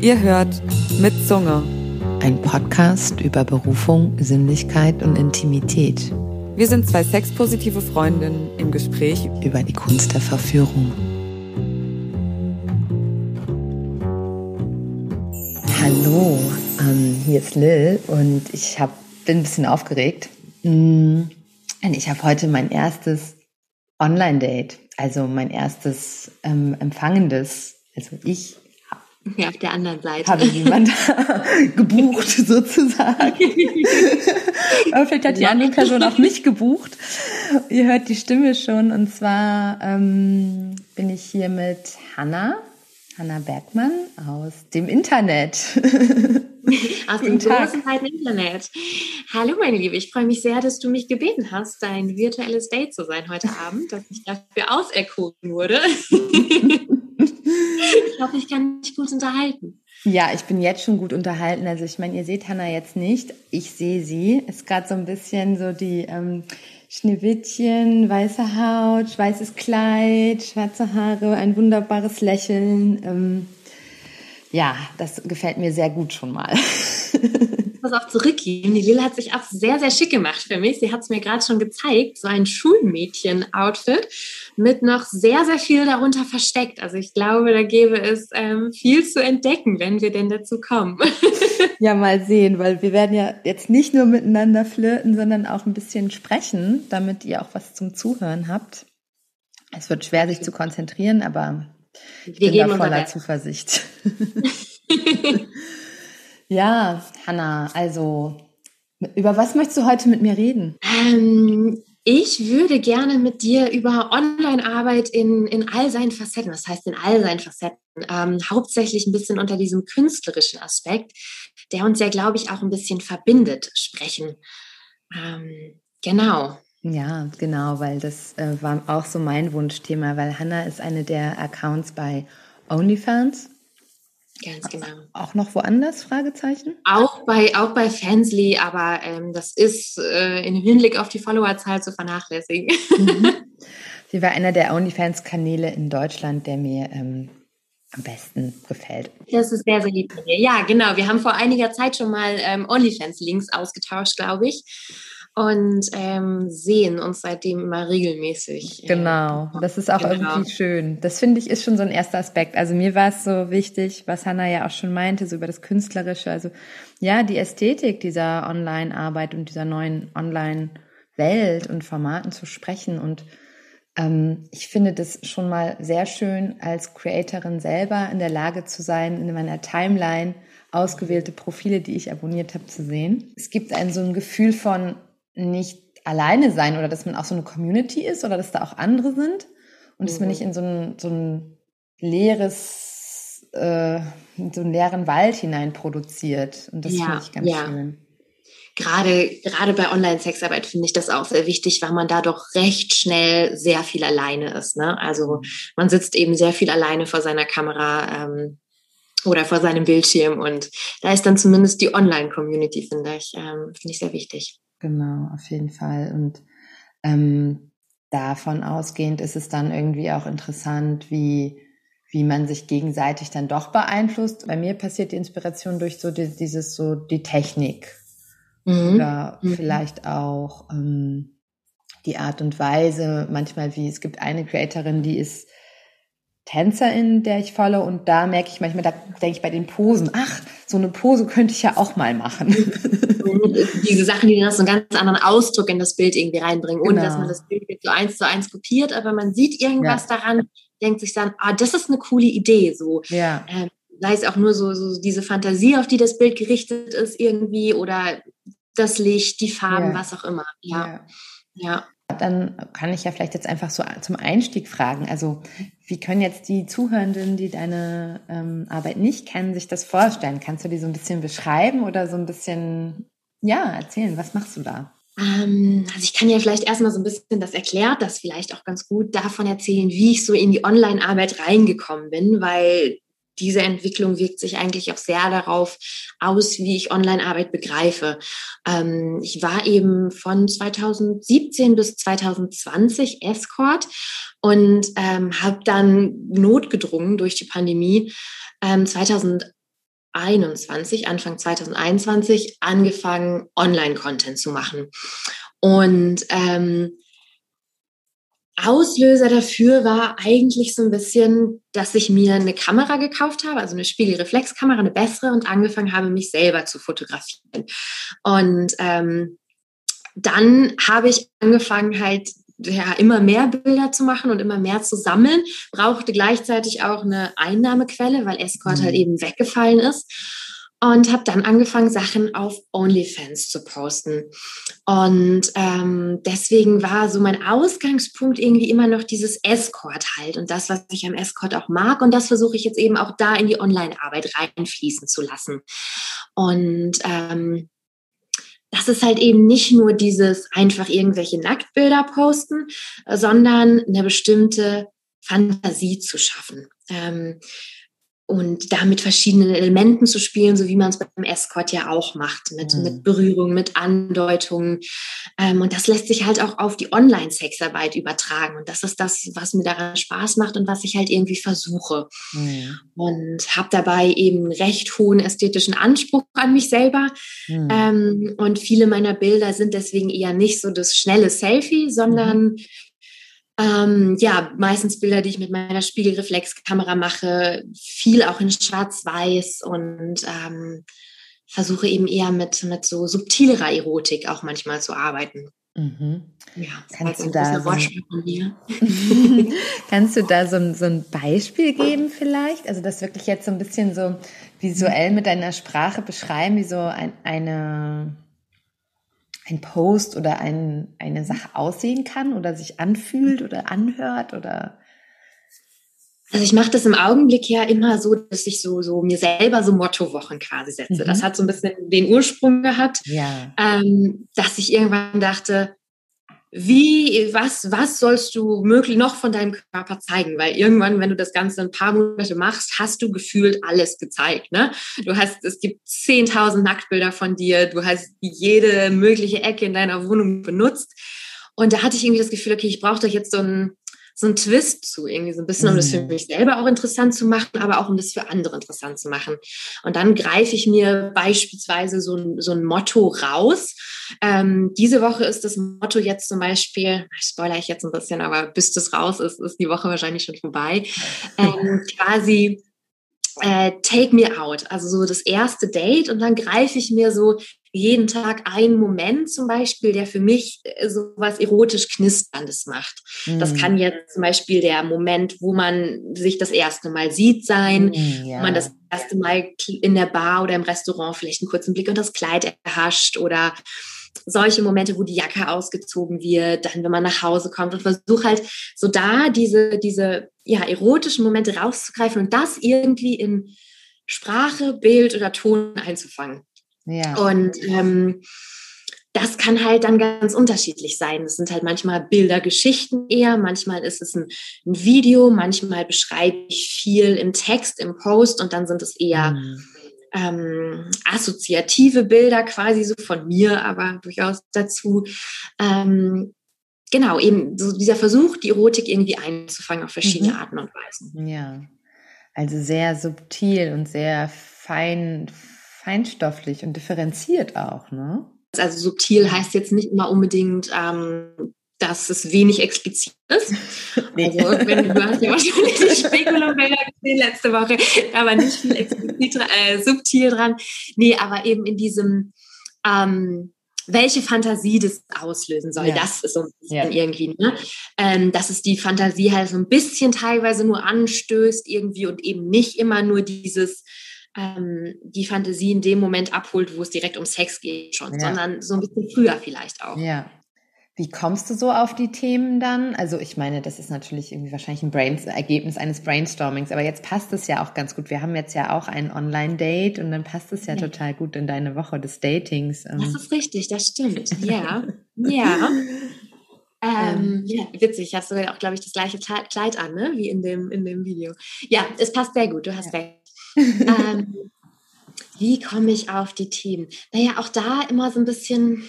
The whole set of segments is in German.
Ihr hört mit Zunge. Ein Podcast über Berufung, Sinnlichkeit und Intimität. Wir sind zwei sexpositive Freundinnen im Gespräch über die Kunst der Verführung. Hallo, ähm, hier ist Lil und ich hab, bin ein bisschen aufgeregt. Mm, ich habe heute mein erstes Online-Date, also mein erstes ähm, empfangendes, also ich ja, auf der anderen Seite. Habe jemand gebucht, sozusagen. Aber vielleicht hat die andere Person auch mich gebucht. Ihr hört die Stimme schon. Und zwar ähm, bin ich hier mit Hanna, Hanna Bergmann aus dem Internet. aus dem großen weiten Internet. Hallo meine Liebe, ich freue mich sehr, dass du mich gebeten hast, dein virtuelles Date zu sein heute Abend, dass ich dafür auserkoren wurde. ich hoffe, ich kann mich gut unterhalten. Ja, ich bin jetzt schon gut unterhalten. Also ich meine, ihr seht Hanna jetzt nicht. Ich sehe sie. Ist gerade so ein bisschen so die ähm, Schneewittchen, weiße Haut, weißes Kleid, schwarze Haare, ein wunderbares Lächeln. Ähm, ja, das gefällt mir sehr gut schon mal. was auch zurückgeben. Die Lil hat sich auch sehr, sehr schick gemacht für mich. Sie hat es mir gerade schon gezeigt, so ein Schulmädchen-Outfit mit noch sehr, sehr viel darunter versteckt. Also ich glaube, da gäbe es ähm, viel zu entdecken, wenn wir denn dazu kommen. ja, mal sehen, weil wir werden ja jetzt nicht nur miteinander flirten, sondern auch ein bisschen sprechen, damit ihr auch was zum Zuhören habt. Es wird schwer, sich zu konzentrieren, aber ich wir bin da voller Zuversicht. ja, Hanna, also über was möchtest du heute mit mir reden? Ähm, ich würde gerne mit dir über Online-Arbeit in, in all seinen Facetten, das heißt in all seinen Facetten, ähm, hauptsächlich ein bisschen unter diesem künstlerischen Aspekt, der uns ja, glaube ich, auch ein bisschen verbindet, sprechen. Ähm, genau. Ja, genau, weil das äh, war auch so mein Wunschthema, weil Hannah ist eine der Accounts bei OnlyFans Ganz genau. Auch noch woanders? Fragezeichen? Auch bei, auch bei Fansly, aber ähm, das ist äh, im Hinblick auf die Followerzahl zu vernachlässigen. Mhm. Sie war einer der OnlyFans-Kanäle in Deutschland, der mir ähm, am besten gefällt. Das ist sehr, sehr lieb. Ja, genau. Wir haben vor einiger Zeit schon mal ähm, OnlyFans-Links ausgetauscht, glaube ich und ähm, sehen uns seitdem immer regelmäßig. Äh, genau, das ist auch genau. irgendwie schön. Das finde ich ist schon so ein erster Aspekt. Also mir war es so wichtig, was Hannah ja auch schon meinte, so über das Künstlerische, also ja, die Ästhetik dieser Online-Arbeit und dieser neuen Online-Welt und Formaten zu sprechen. Und ähm, ich finde das schon mal sehr schön, als Creatorin selber in der Lage zu sein, in meiner Timeline ausgewählte Profile, die ich abonniert habe, zu sehen. Es gibt ein so ein Gefühl von nicht alleine sein oder dass man auch so eine Community ist oder dass da auch andere sind und mhm. dass man nicht mhm. in so ein, so ein leeres, äh, so einen leeren Wald hinein produziert. Und das ja, finde ich ganz ja. schön. Gerade, gerade bei Online-Sexarbeit finde ich das auch sehr wichtig, weil man da doch recht schnell sehr viel alleine ist. Ne? Also man sitzt eben sehr viel alleine vor seiner Kamera ähm, oder vor seinem Bildschirm und da ist dann zumindest die Online-Community, finde ich, ähm, finde ich sehr wichtig. Genau, auf jeden Fall. Und ähm, davon ausgehend ist es dann irgendwie auch interessant, wie, wie man sich gegenseitig dann doch beeinflusst. Bei mir passiert die Inspiration durch so die, dieses so die Technik mhm. oder mhm. vielleicht auch ähm, die Art und Weise. Manchmal wie es gibt eine Creatorin, die ist Tänzerin, der ich folge und da merke ich manchmal, da denke ich bei den Posen, ach, so eine Pose könnte ich ja auch mal machen. Diese Sachen, die dann so einen ganz anderen Ausdruck in das Bild irgendwie reinbringen, ohne genau. dass man das Bild so eins zu eins kopiert, aber man sieht irgendwas ja. daran, denkt sich dann, ah, das ist eine coole Idee, so. Ja. Ähm, sei es auch nur so, so diese Fantasie, auf die das Bild gerichtet ist irgendwie oder das Licht, die Farben, ja. was auch immer. Ja. ja. ja. Dann kann ich ja vielleicht jetzt einfach so zum Einstieg fragen. Also, wie können jetzt die Zuhörenden, die deine ähm, Arbeit nicht kennen, sich das vorstellen? Kannst du die so ein bisschen beschreiben oder so ein bisschen, ja, erzählen? Was machst du da? Ähm, also ich kann ja vielleicht erstmal so ein bisschen das erklärt, das vielleicht auch ganz gut davon erzählen, wie ich so in die Online-Arbeit reingekommen bin, weil diese Entwicklung wirkt sich eigentlich auch sehr darauf aus, wie ich Online-Arbeit begreife. Ähm, ich war eben von 2017 bis 2020 Escort und ähm, habe dann notgedrungen durch die Pandemie ähm, 2021, Anfang 2021 angefangen, Online-Content zu machen. Und ähm, Auslöser dafür war eigentlich so ein bisschen, dass ich mir eine Kamera gekauft habe, also eine Spiegelreflexkamera, eine bessere und angefangen habe, mich selber zu fotografieren. Und ähm, dann habe ich angefangen halt ja, immer mehr Bilder zu machen und immer mehr zu sammeln, brauchte gleichzeitig auch eine Einnahmequelle, weil Escort halt mhm. halt eben weggefallen ist und habe dann angefangen, Sachen auf OnlyFans zu posten. Und ähm, deswegen war so mein Ausgangspunkt irgendwie immer noch dieses Escort halt und das, was ich am Escort auch mag. Und das versuche ich jetzt eben auch da in die Online-Arbeit reinfließen zu lassen. Und ähm, das ist halt eben nicht nur dieses einfach irgendwelche Nacktbilder posten, sondern eine bestimmte Fantasie zu schaffen. Ähm, und da mit verschiedenen Elementen zu spielen, so wie man es beim Escort ja auch macht, mit, mhm. mit Berührung, mit Andeutungen. Ähm, und das lässt sich halt auch auf die Online-Sexarbeit übertragen. Und das ist das, was mir daran Spaß macht und was ich halt irgendwie versuche. Mhm. Und habe dabei eben recht hohen ästhetischen Anspruch an mich selber. Mhm. Ähm, und viele meiner Bilder sind deswegen eher nicht so das schnelle Selfie, sondern mhm. Ähm, ja, meistens Bilder, die ich mit meiner Spiegelreflexkamera mache, viel auch in Schwarz-Weiß und ähm, versuche eben eher mit, mit so subtilerer Erotik auch manchmal zu arbeiten. Mhm. Ja, kannst du, da so kannst du da so ein, so ein Beispiel geben vielleicht? Also das wirklich jetzt so ein bisschen so visuell mit deiner Sprache beschreiben, wie so ein, eine ein Post oder ein, eine Sache aussehen kann oder sich anfühlt oder anhört oder? Also ich mache das im Augenblick ja immer so, dass ich so, so mir selber so Mottowochen quasi setze. Mhm. Das hat so ein bisschen den Ursprung gehabt, ja. ähm, dass ich irgendwann dachte, wie, was, was sollst du möglich noch von deinem Körper zeigen? Weil irgendwann, wenn du das Ganze ein paar Monate machst, hast du gefühlt alles gezeigt. Ne? Du hast, es gibt 10.000 Nacktbilder von dir, du hast jede mögliche Ecke in deiner Wohnung benutzt. Und da hatte ich irgendwie das Gefühl, okay, ich brauche doch jetzt so ein, so ein Twist zu, irgendwie so ein bisschen, um das für mhm. mich selber auch interessant zu machen, aber auch um das für andere interessant zu machen. Und dann greife ich mir beispielsweise so ein, so ein Motto raus. Ähm, diese Woche ist das Motto jetzt zum Beispiel, spoiler ich jetzt ein bisschen, aber bis das raus ist, ist die Woche wahrscheinlich schon vorbei, ähm, quasi äh, Take Me Out, also so das erste Date und dann greife ich mir so jeden Tag einen Moment zum Beispiel, der für mich äh, so was erotisch Knisterndes macht. Mhm. Das kann jetzt zum Beispiel der Moment, wo man sich das erste Mal sieht sein, ja. wo man das erste Mal in der Bar oder im Restaurant vielleicht einen kurzen Blick unter das Kleid erhascht oder solche Momente, wo die Jacke ausgezogen wird, dann, wenn man nach Hause kommt und versuche halt so da diese, diese, ja, erotischen Momente rauszugreifen und das irgendwie in Sprache, Bild oder Ton einzufangen. Ja. Und ähm, das kann halt dann ganz unterschiedlich sein. Es sind halt manchmal Bilder, Geschichten eher, manchmal ist es ein, ein, Video, manchmal beschreibe ich viel im Text, im Post und dann sind es eher mhm. ähm, assoziative Bilder quasi so von mir, aber durchaus dazu. Ähm, genau, eben so dieser Versuch, die Erotik irgendwie einzufangen auf verschiedene mhm. Arten und Weisen. Ja, also sehr subtil und sehr fein feinstofflich und differenziert auch, ne? Also subtil heißt jetzt nicht immer unbedingt, ähm, dass es wenig explizit ist. Nee. Also wenn, du hast ja wahrscheinlich die Spekulum-Bilder gesehen letzte Woche, war nicht viel explizit, äh, subtil dran. Nee, aber eben in diesem, ähm, welche Fantasie das auslösen soll, ja. das ist so ein bisschen ja. irgendwie, ne? Ähm, dass es die Fantasie halt so ein bisschen teilweise nur anstößt irgendwie und eben nicht immer nur dieses ähm, die Fantasie in dem Moment abholt, wo es direkt um Sex geht schon, ja. sondern so ein bisschen früher vielleicht auch. Ja. Wie kommst du so auf die Themen dann? Also ich meine, das ist natürlich irgendwie wahrscheinlich ein Brain Ergebnis eines Brainstormings, aber jetzt passt es ja auch ganz gut. Wir haben jetzt ja auch ein Online-Date und dann passt es ja, ja, total gut in deine Woche des Datings. Ähm. Das ist richtig, das stimmt. Ja, ja. Ähm, ja, witzig, hast du auch, glaube ich, das gleiche Kleid an, ne? wie in dem, in dem Video. Ja, es passt sehr gut, du hast ja. recht. Ähm, wie komme ich auf die Themen? Naja, auch da immer so ein bisschen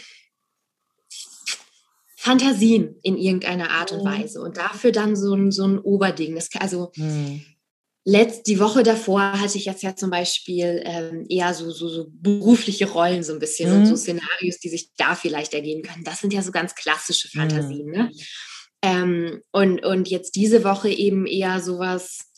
Fantasien in irgendeiner Art und mhm. Weise und dafür dann so ein, so ein Oberding. Das, also mhm. letzt, die Woche davor hatte ich jetzt ja zum Beispiel ähm, eher so, so, so berufliche Rollen so ein bisschen mhm. und so mhm. Szenarios, die sich da vielleicht ergeben können. Das sind ja so ganz klassische mhm. Fantasien. Ne? Ähm, und, und jetzt diese Woche eben eher sowas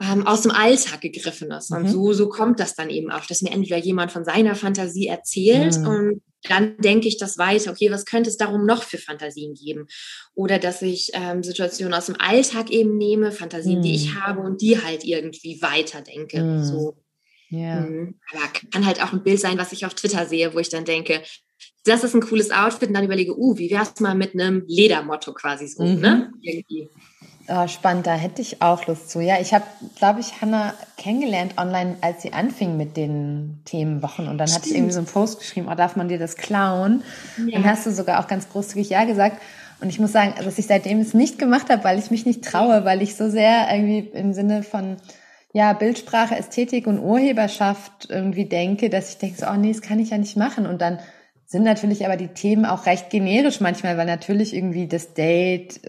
ähm, aus dem Alltag gegriffen ist. Und mhm. so, so kommt das dann eben auch, dass mir entweder jemand von seiner Fantasie erzählt mhm. und dann denke ich das weiter. Okay, was könnte es darum noch für Fantasien geben? Oder dass ich ähm, Situationen aus dem Alltag eben nehme, Fantasien, mhm. die ich mhm. habe und die halt irgendwie weiterdenke. Mhm. So. Mhm. Aber kann halt auch ein Bild sein, was ich auf Twitter sehe, wo ich dann denke, das ist ein cooles Outfit und dann überlege, uh, wie wär's mal mit einem Ledermotto quasi so, ne? Irgendwie. Oh, spannend, da hätte ich auch Lust zu. Ja, ich habe, glaube ich, Hannah kennengelernt online, als sie anfing mit den Themenwochen. Und dann Stimmt. hatte ich irgendwie so einen Post geschrieben, oh, darf man dir das klauen? Ja. Dann hast du sogar auch ganz großzügig Ja gesagt. Und ich muss sagen, dass ich seitdem es nicht gemacht habe, weil ich mich nicht traue, weil ich so sehr irgendwie im Sinne von ja, Bildsprache, Ästhetik und Urheberschaft irgendwie denke, dass ich denke so, oh nee, das kann ich ja nicht machen. Und dann sind natürlich aber die Themen auch recht generisch manchmal, weil natürlich irgendwie das Date,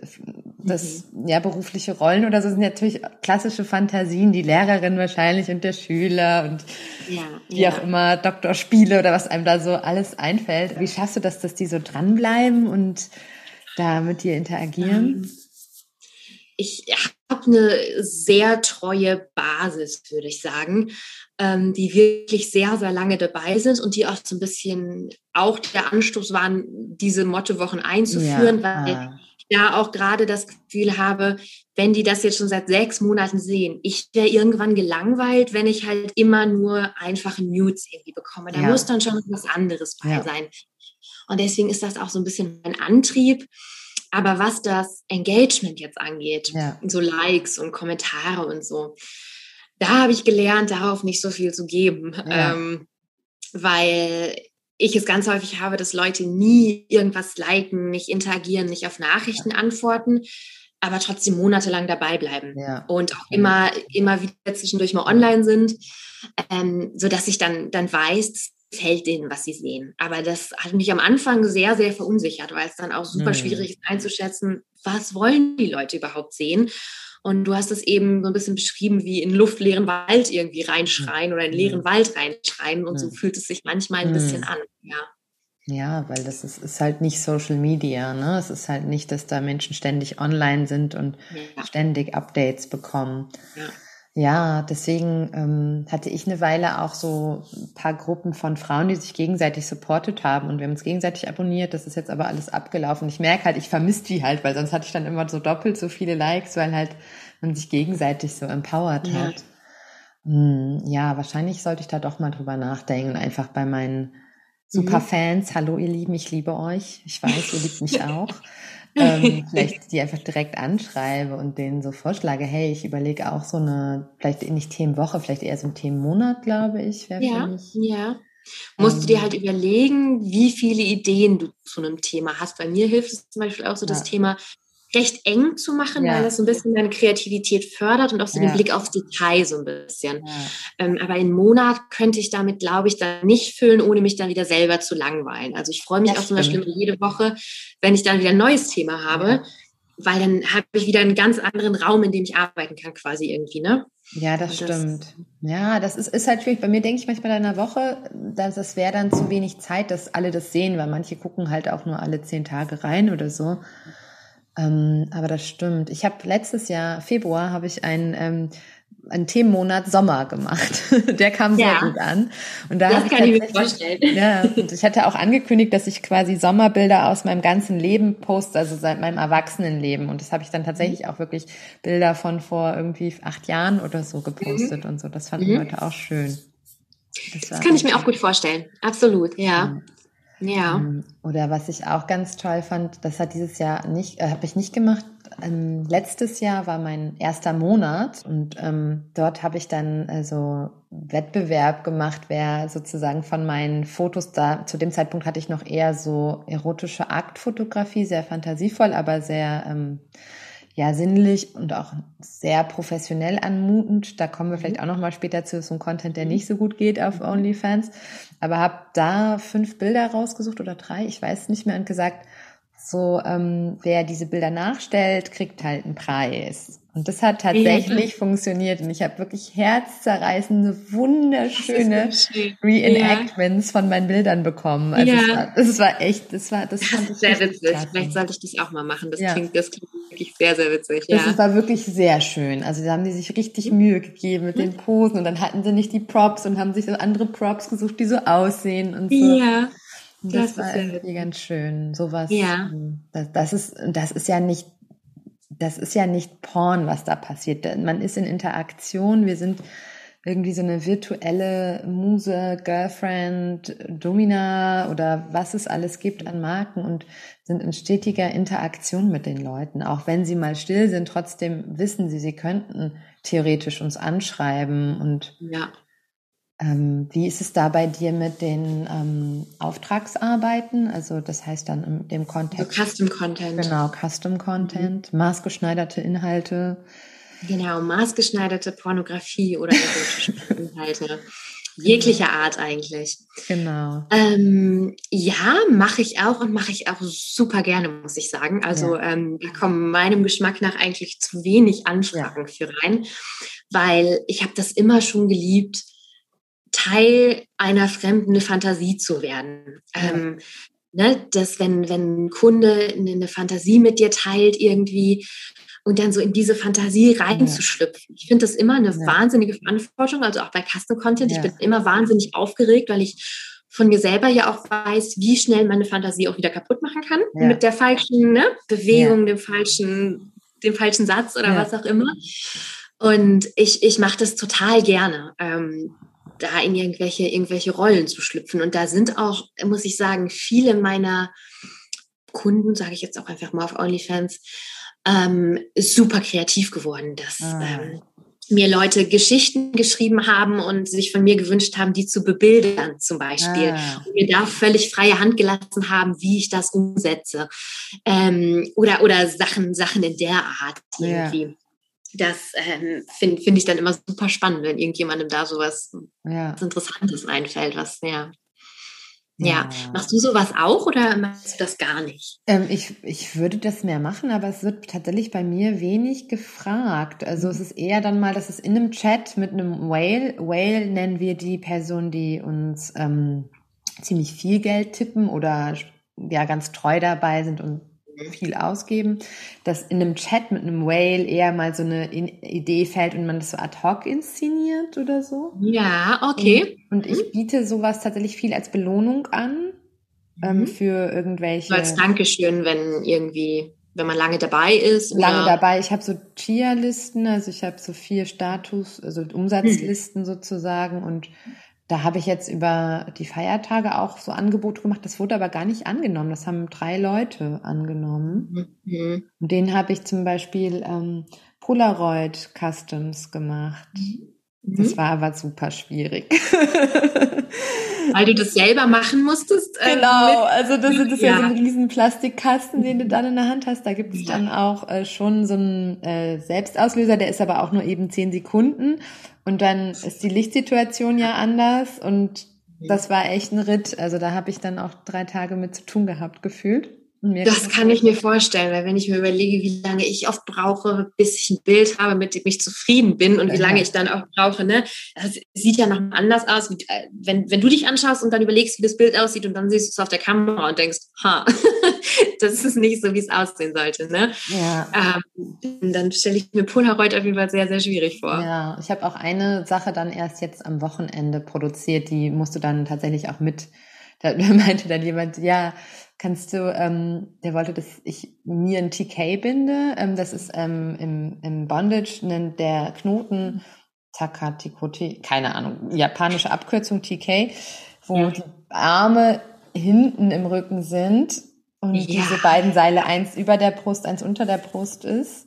das mhm. ja berufliche Rollen oder so sind natürlich klassische Fantasien, die Lehrerin wahrscheinlich und der Schüler und ja, wie ja. auch immer Doktorspiele oder was einem da so alles einfällt. Wie schaffst du das, dass die so dranbleiben und da mit dir interagieren? Ähm, ich habe eine sehr treue Basis, würde ich sagen ähm, die wirklich sehr, sehr lange dabei sind und die auch so ein bisschen auch der Anstoß waren, diese Mottowochen einzuführen, ja. weil ah. ich da auch gerade das Gefühl habe, wenn die das jetzt schon seit sechs Monaten sehen, ich wäre irgendwann gelangweilt, wenn ich halt immer nur einfache Nudes irgendwie bekomme. Da ja. muss dann schon was anderes bei ja. sein. Und deswegen ist das auch so ein bisschen mein Antrieb. Aber was das Engagement jetzt angeht, ja. so Likes und Kommentare und so, da habe ich gelernt, darauf nicht so viel zu geben, ja. ähm, weil ich es ganz häufig habe, dass Leute nie irgendwas liken, nicht interagieren, nicht auf Nachrichten ja. antworten, aber trotzdem monatelang dabei bleiben ja. und auch immer, immer wieder zwischendurch mal online sind, ähm, so dass ich dann, dann weiß, es hält denen, was sie sehen. Aber das hat mich am Anfang sehr, sehr verunsichert, weil es dann auch super mhm. schwierig ist einzuschätzen, was wollen die Leute überhaupt sehen. Und du hast es eben so ein bisschen beschrieben, wie in luftleeren Wald irgendwie reinschreien oder in leeren Wald reinschreien. Und so fühlt es sich manchmal ein bisschen an, ja. Ja, weil das ist, ist halt nicht Social Media, ne? Es ist halt nicht, dass da Menschen ständig online sind und ja. ständig Updates bekommen. Ja. Ja, deswegen ähm, hatte ich eine Weile auch so ein paar Gruppen von Frauen, die sich gegenseitig supportet haben und wir haben uns gegenseitig abonniert. Das ist jetzt aber alles abgelaufen. Ich merke halt, ich vermisse die halt, weil sonst hatte ich dann immer so doppelt so viele Likes, weil halt man sich gegenseitig so empowert ja. hat. Hm, ja, wahrscheinlich sollte ich da doch mal drüber nachdenken, einfach bei meinen Superfans. Mhm. Hallo, ihr Lieben, ich liebe euch. Ich weiß, ihr liebt mich auch ähm, vielleicht die einfach direkt anschreibe und denen so vorschlage, hey, ich überlege auch so eine, vielleicht nicht Themenwoche, vielleicht eher so ein Themenmonat, glaube ich, wäre ja, für mich. Ja, Musst du dir ähm. halt überlegen, wie viele Ideen du zu einem Thema hast. Bei mir hilft es zum Beispiel auch so, ja. das Thema recht eng zu machen, ja. weil das so ein bisschen deine Kreativität fördert und auch so ja. den Blick aufs Detail so ein bisschen. Ja. Ähm, aber einen Monat könnte ich damit, glaube ich, dann nicht füllen, ohne mich dann wieder selber zu langweilen. Also ich freue mich auch zum Beispiel jede Woche, wenn ich dann wieder ein neues Thema habe, weil dann habe ich wieder einen ganz anderen Raum, in dem ich arbeiten kann, quasi irgendwie, ne? Ja, das, das stimmt. Ja, das ist, ist halt schwierig. Bei mir denke ich manchmal in einer Woche, dass es wäre dann zu wenig Zeit, dass alle das sehen, weil manche gucken halt auch nur alle zehn Tage rein oder so. Ähm, aber das stimmt. Ich habe letztes Jahr, Februar, habe ich einen, ähm, einen Themenmonat Sommer gemacht. Der kam ja, sehr gut an. Und da das kann ich mir vorstellen. Ja, und ich hatte auch angekündigt, dass ich quasi Sommerbilder aus meinem ganzen Leben poste, also seit meinem Erwachsenenleben. Und das habe ich dann tatsächlich mhm. auch wirklich Bilder von vor irgendwie acht Jahren oder so gepostet mhm. und so. Das fanden mhm. Leute auch schön. Das, das kann ich mir auch gut vorstellen. Absolut, ja. Ja. Ähm, oder was ich auch ganz toll fand, das hat dieses Jahr nicht, äh, habe ich nicht gemacht. Ähm, letztes Jahr war mein erster Monat und ähm, dort habe ich dann also Wettbewerb gemacht, wer sozusagen von meinen Fotos da, zu dem Zeitpunkt hatte ich noch eher so erotische Aktfotografie, sehr fantasievoll, aber sehr ähm, ja sinnlich und auch sehr professionell anmutend. Da kommen wir vielleicht mhm. auch noch mal später zu so einem Content, der mhm. nicht so gut geht auf mhm. OnlyFans. Aber habe da fünf Bilder rausgesucht oder drei, ich weiß nicht mehr, und gesagt, so ähm, wer diese Bilder nachstellt, kriegt halt einen Preis. Und das hat tatsächlich ja. funktioniert. Und ich habe wirklich herzzerreißende, wunderschöne Reenactments ja. von meinen Bildern bekommen. Also ja. es, war, es war echt, das war, das, das ich sehr witzig. Klasse. Vielleicht sollte ich das auch mal machen. Das klingt, das klingt wirklich sehr, sehr witzig. Ja. Das war wirklich sehr schön. Also da haben die sich richtig mhm. Mühe gegeben mit mhm. den Posen und dann hatten sie nicht die Props und haben sich so andere Props gesucht, die so aussehen und so. Ja. Das, das war irgendwie ganz schön. Sowas. Ja. Das, das ist, das ist ja nicht das ist ja nicht Porn, was da passiert. Man ist in Interaktion, wir sind irgendwie so eine virtuelle Muse, Girlfriend, Domina oder was es alles gibt an Marken und sind in stetiger Interaktion mit den Leuten. Auch wenn sie mal still sind, trotzdem wissen sie, sie könnten theoretisch uns anschreiben und ja. Ähm, wie ist es da bei dir mit den ähm, Auftragsarbeiten? Also das heißt dann im dem Content. So Custom Content. Genau, Custom Content, mhm. maßgeschneiderte Inhalte. Genau, maßgeschneiderte Pornografie oder Inhalte. Jeglicher Art eigentlich. Genau. Ähm, ja, mache ich auch und mache ich auch super gerne, muss ich sagen. Also ja. ähm, da kommen meinem Geschmack nach eigentlich zu wenig Anfragen ja. für rein, weil ich habe das immer schon geliebt, Teil einer fremden Fantasie zu werden. Ja. Ähm, ne, dass wenn, wenn ein Kunde eine Fantasie mit dir teilt irgendwie und dann so in diese Fantasie reinzuschlüpfen. Ja. Ich finde das immer eine ja. wahnsinnige Verantwortung, also auch bei Custom Content. Ich bin immer wahnsinnig aufgeregt, weil ich von mir selber ja auch weiß, wie schnell meine Fantasie auch wieder kaputt machen kann mit der falschen ne, Bewegung, dem falschen, dem falschen Satz oder was auch immer. Und ich, ich mache das total gerne. Ähm, da in irgendwelche, irgendwelche Rollen zu schlüpfen. Und da sind auch, muss ich sagen, viele meiner Kunden, sage ich jetzt auch einfach mal auf OnlyFans, ähm, super kreativ geworden, dass ah. ähm, mir Leute Geschichten geschrieben haben und sich von mir gewünscht haben, die zu bebildern zum Beispiel. Ah. Und mir da völlig freie Hand gelassen haben, wie ich das umsetze. Ähm, oder, oder Sachen, Sachen in der Art irgendwie. Ja das ähm, finde find ich dann immer super spannend, wenn irgendjemandem da sowas ja. was Interessantes einfällt, was, ja. Ja. ja. machst du sowas auch oder machst du das gar nicht? Ähm, ich, ich würde das mehr machen, aber es wird tatsächlich bei mir wenig gefragt. Also es ist eher dann mal, dass es in einem Chat mit einem Whale, Whale nennen wir die Person, die uns ähm, ziemlich viel Geld tippen oder ja ganz treu dabei sind und viel ausgeben, dass in einem Chat mit einem Whale eher mal so eine Idee fällt und man das so ad hoc inszeniert oder so. Ja, okay. Und, und ich mhm. biete sowas tatsächlich viel als Belohnung an ähm, mhm. für irgendwelche. So als Dankeschön, wenn irgendwie wenn man lange dabei ist. Lange oder? dabei. Ich habe so Chia-Listen, also ich habe so vier Status, also Umsatzlisten mhm. sozusagen und da habe ich jetzt über die Feiertage auch so Angebote gemacht. Das wurde aber gar nicht angenommen. Das haben drei Leute angenommen. Mhm. Und denen habe ich zum Beispiel ähm, Polaroid Customs gemacht. Mhm. Das war aber super schwierig. Weil du das selber machen musstest? Äh, genau, also das, das ist ja. ja. so ein riesen Plastikkasten, den du dann in der Hand hast. Da gibt es ja. dann auch äh, schon so einen äh, Selbstauslöser, der ist aber auch nur eben zehn Sekunden. Und dann ist die Lichtsituation ja anders und das war echt ein Ritt. Also da habe ich dann auch drei Tage mit zu tun gehabt, gefühlt. Das kann ich mir vorstellen, weil wenn ich mir überlege, wie lange ich oft brauche, bis ich ein Bild habe, mit dem ich zufrieden bin und wie lange ich dann auch brauche, ne? Das sieht ja noch anders aus, wie, äh, wenn, wenn du dich anschaust und dann überlegst, wie das Bild aussieht und dann siehst du es auf der Kamera und denkst, ha, das ist nicht so, wie es aussehen sollte, ne? Ja. Ähm, dann stelle ich mir Polaroid auf jeden Fall sehr, sehr schwierig vor. Ja, ich habe auch eine Sache dann erst jetzt am Wochenende produziert, die musst du dann tatsächlich auch mit da meinte dann jemand, ja, kannst du, ähm, der wollte, dass ich mir ein TK binde. Ähm, das ist ähm, im, im Bondage nennt der Knoten Takatikote, keine Ahnung, japanische Abkürzung TK, wo ja. die Arme hinten im Rücken sind und ja. diese beiden Seile eins über der Brust, eins unter der Brust ist.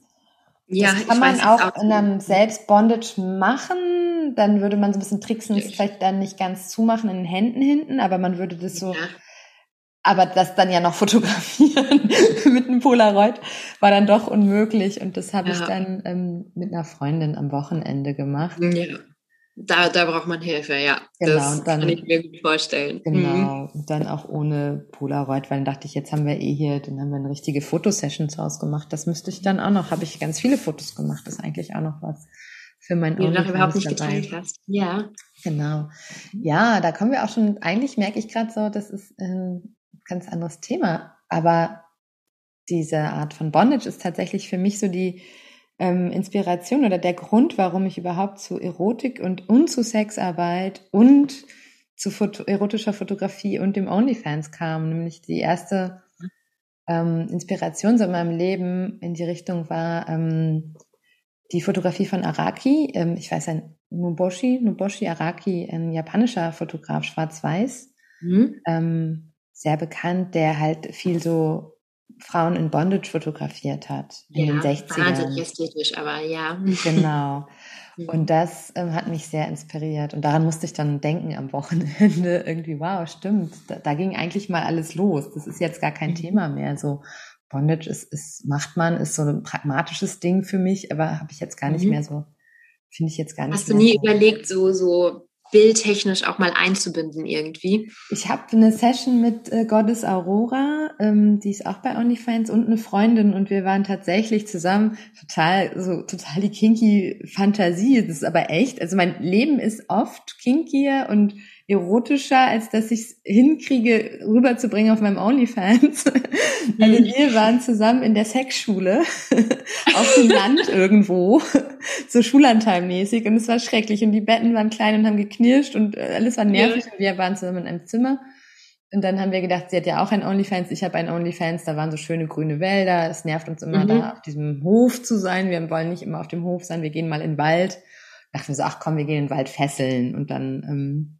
Ja, das kann man auch, auch in einem Selbstbondage machen. Dann würde man so ein bisschen tricksen, es vielleicht dann nicht ganz zumachen in den Händen hinten, aber man würde das so, ja. aber das dann ja noch fotografieren mit einem Polaroid war dann doch unmöglich und das habe ja. ich dann ähm, mit einer Freundin am Wochenende gemacht. Ja. Da, da braucht man Hilfe, ja. Genau, das dann, kann ich mir gut vorstellen. Genau, mhm. und dann auch ohne Polaroid, weil dann dachte ich, jetzt haben wir eh hier, dann haben wir eine richtige Fotosession zu Hause gemacht. Das müsste ich dann auch noch, habe ich ganz viele Fotos gemacht, das ist eigentlich auch noch was für mein Die du noch überhaupt nicht dabei. geteilt hast. Ja. Genau. Ja, da kommen wir auch schon, eigentlich merke ich gerade so, das ist ein ganz anderes Thema, aber diese Art von Bondage ist tatsächlich für mich so die, ähm, Inspiration oder der Grund, warum ich überhaupt zu Erotik und, und zu Sexarbeit und zu Foto erotischer Fotografie und dem OnlyFans kam. Nämlich die erste ähm, Inspiration so in meinem Leben in die Richtung war ähm, die Fotografie von Araki. Ähm, ich weiß ein Noboshi, Noboshi Araki, ein japanischer Fotograf, schwarz-weiß. Mhm. Ähm, sehr bekannt, der halt viel so Frauen in Bondage fotografiert hat in ja, den 60ern. Wahnsinnig ästhetisch, aber ja. Genau. Mhm. Und das ähm, hat mich sehr inspiriert. Und daran musste ich dann denken am Wochenende. Irgendwie, wow, stimmt. Da, da ging eigentlich mal alles los. Das ist jetzt gar kein mhm. Thema mehr. So Bondage ist, ist, macht man, ist so ein pragmatisches Ding für mich, aber habe ich jetzt gar nicht mhm. mehr so, finde ich jetzt gar nicht Hast du nie so. überlegt, so, so bildtechnisch auch mal einzubinden irgendwie. Ich habe eine Session mit äh, Goddess Aurora, ähm, die ist auch bei OnlyFans und eine Freundin und wir waren tatsächlich zusammen total so total die kinky Fantasie. Das ist aber echt. Also mein Leben ist oft kinkier und erotischer, als dass ich es hinkriege, rüberzubringen auf meinem OnlyFans. Also wir waren zusammen in der Sexschule auf dem Land irgendwo, so Schullandheimmäßig und es war schrecklich und die Betten waren klein und haben geknirscht und äh, alles war nervig ja. und wir waren zusammen in einem Zimmer. Und dann haben wir gedacht, sie hat ja auch ein OnlyFans, ich habe ein OnlyFans, da waren so schöne grüne Wälder, es nervt uns immer mhm. da auf diesem Hof zu sein, wir wollen nicht immer auf dem Hof sein, wir gehen mal in den Wald. Dachten wir so, ach komm, wir gehen in den Wald fesseln und dann ähm,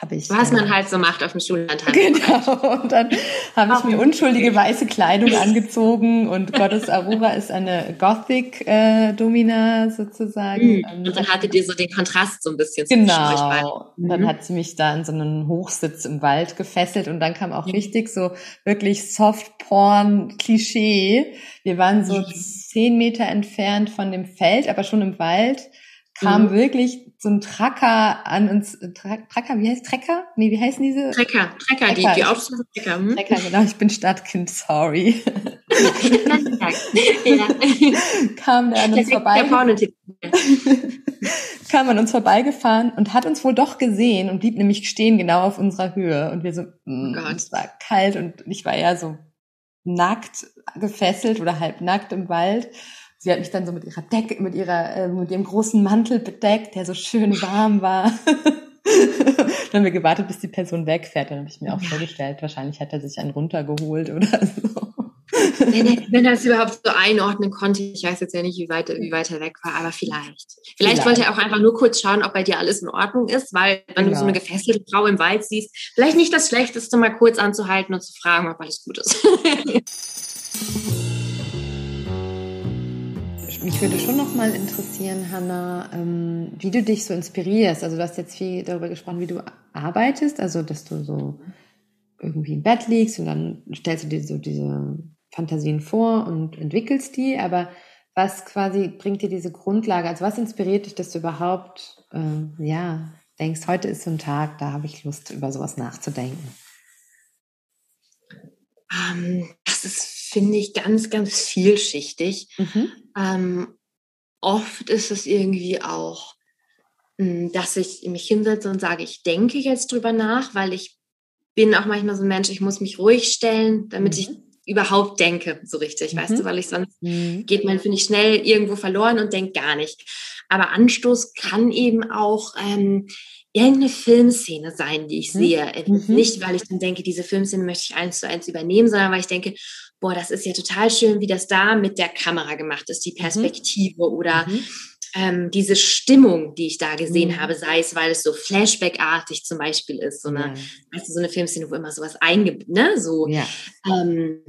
habe ich. Was man halt so macht auf dem Schullandheim. Genau. Und dann habe ich mir unschuldige weiße Kleidung angezogen und Goddess Aurora ist eine Gothic-Domina äh, sozusagen. Mhm. Und dann hattet ihr so den Kontrast so ein bisschen. Genau. Und dann mhm. hat sie mich da in so einen Hochsitz im Wald gefesselt und dann kam auch mhm. richtig so wirklich Soft-Porn-Klischee. Wir waren so mhm. zehn Meter entfernt von dem Feld, aber schon im Wald kam mhm. wirklich so ein Tracker an uns, Tracker, wie heißt Trecker? Nee, wie heißen diese? Trecker, Trecker, die, die sind Trecker. Hm? Trecker, genau, ich bin Stadtkind, sorry. ja. kam der an uns vorbei. kam an uns vorbeigefahren und hat uns wohl doch gesehen und blieb nämlich stehen genau auf unserer Höhe und wir so, mh, oh mm, es war kalt und ich war ja so nackt gefesselt oder halb nackt im Wald sie hat mich dann so mit ihrer Decke, mit ihrer, äh, mit dem großen Mantel bedeckt, der so schön warm war. dann haben wir gewartet, bis die Person wegfährt. Dann habe ich mir auch vorgestellt, wahrscheinlich hat er sich einen runtergeholt oder so. Wenn er es überhaupt so einordnen konnte, ich weiß jetzt ja nicht, wie weit, wie weit er weg war, aber vielleicht. vielleicht. Vielleicht wollte er auch einfach nur kurz schauen, ob bei dir alles in Ordnung ist, weil wenn genau. du so eine gefesselte Frau im Wald siehst, vielleicht nicht das Schlechteste, mal kurz anzuhalten und zu fragen, ob alles gut ist. mich würde schon noch mal interessieren, Hanna, ähm, wie du dich so inspirierst. Also du hast jetzt viel darüber gesprochen, wie du arbeitest, also dass du so irgendwie im Bett liegst und dann stellst du dir so diese Fantasien vor und entwickelst die. Aber was quasi bringt dir diese Grundlage? Also was inspiriert dich, dass du überhaupt äh, ja denkst, heute ist so ein Tag, da habe ich Lust, über sowas nachzudenken? Um, ähm, das ist finde ich ganz, ganz vielschichtig. Mhm. Ähm, oft ist es irgendwie auch, hm, dass ich mich hinsetze und sage, ich denke jetzt drüber nach, weil ich bin auch manchmal so ein Mensch, ich muss mich ruhig stellen, damit mhm. ich überhaupt denke, so richtig, mhm. weißt du, weil ich sonst mhm. geht man, finde ich, schnell irgendwo verloren und denkt gar nicht. Aber Anstoß kann eben auch ähm, irgendeine Filmszene sein, die ich mhm. sehe. Mhm. Nicht, weil ich dann denke, diese Filmszene möchte ich eins zu eins übernehmen, sondern weil ich denke, boah, das ist ja total schön, wie das da mit der Kamera gemacht ist, die mhm. Perspektive mhm. oder ähm, diese Stimmung, die ich da gesehen mhm. habe, sei es, weil es so Flashback-artig zum Beispiel ist, so eine, ja. weißt du, so eine Filmszene, wo immer sowas eingibt, ne, so, ja. ähm,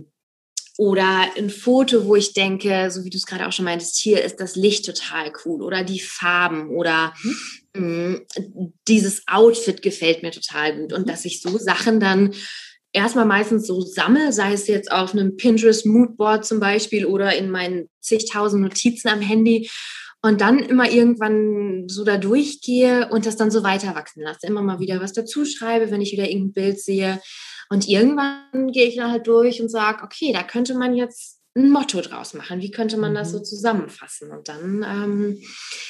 oder ein Foto, wo ich denke, so wie du es gerade auch schon meintest, hier ist das Licht total cool oder die Farben oder mh, dieses Outfit gefällt mir total gut und mhm. dass ich so Sachen dann erstmal meistens so sammle, sei es jetzt auf einem Pinterest Moodboard zum Beispiel oder in meinen zigtausend Notizen am Handy und dann immer irgendwann so da durchgehe und das dann so weiter wachsen lasse. Immer mal wieder was dazu schreibe, wenn ich wieder irgendein Bild sehe. Und irgendwann gehe ich dann halt durch und sage, okay, da könnte man jetzt ein Motto draus machen. Wie könnte man das so mhm. zusammenfassen? Und dann ähm,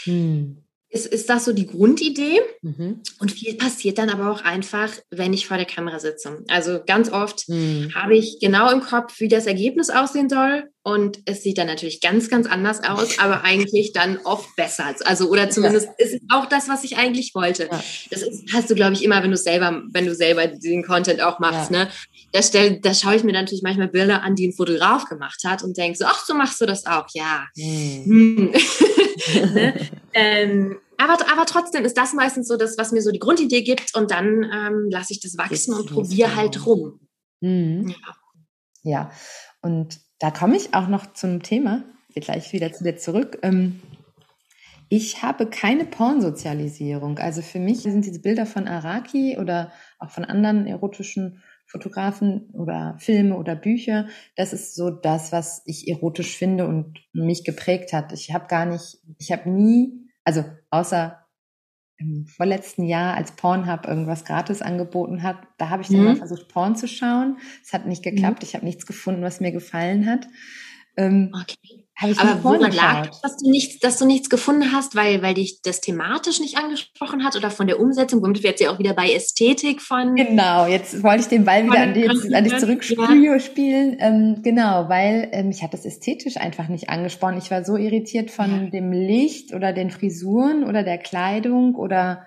hm ist, ist das so die Grundidee. Mhm. Und viel passiert dann aber auch einfach, wenn ich vor der Kamera sitze. Also ganz oft mhm. habe ich genau im Kopf, wie das Ergebnis aussehen soll. Und es sieht dann natürlich ganz, ganz anders aus, aber eigentlich dann oft besser. Also, oder zumindest ja. ist es auch das, was ich eigentlich wollte. Ja. Das ist, hast du, glaube ich, immer, wenn du selber, wenn du selber den Content auch machst, ja. ne? Da, stell, da schaue ich mir dann natürlich manchmal Bilder an, die ein Fotograf gemacht hat und denke so, ach, so machst du das auch, ja. Mhm. ne? ähm, aber, aber trotzdem ist das meistens so das, was mir so die Grundidee gibt und dann ähm, lasse ich das wachsen und probiere halt rum. Mhm. Ja. ja, und da komme ich auch noch zum Thema, gleich wieder zu dir zurück. Ähm, ich habe keine Pornsozialisierung. Also für mich sind diese Bilder von Araki oder auch von anderen erotischen Fotografen oder Filme oder Bücher, das ist so das, was ich erotisch finde und mich geprägt hat. Ich habe gar nicht, ich habe nie, also außer im vorletzten Jahr, als Pornhub irgendwas gratis angeboten hat, da habe ich dann mhm. mal versucht, Porn zu schauen. Es hat nicht geklappt. Mhm. Ich habe nichts gefunden, was mir gefallen hat. Ähm, okay. Aber woran lag das, dass du nichts, dass du nichts gefunden hast, weil, weil dich das thematisch nicht angesprochen hat oder von der Umsetzung? Womit wir jetzt ja auch wieder bei Ästhetik von. Genau, jetzt wollte ich den Ball wieder an, die, an dich zurückspielen. Ja. Ähm, genau, weil ähm, mich hat das ästhetisch einfach nicht angesprochen. Ich war so irritiert von ja. dem Licht oder den Frisuren oder der Kleidung oder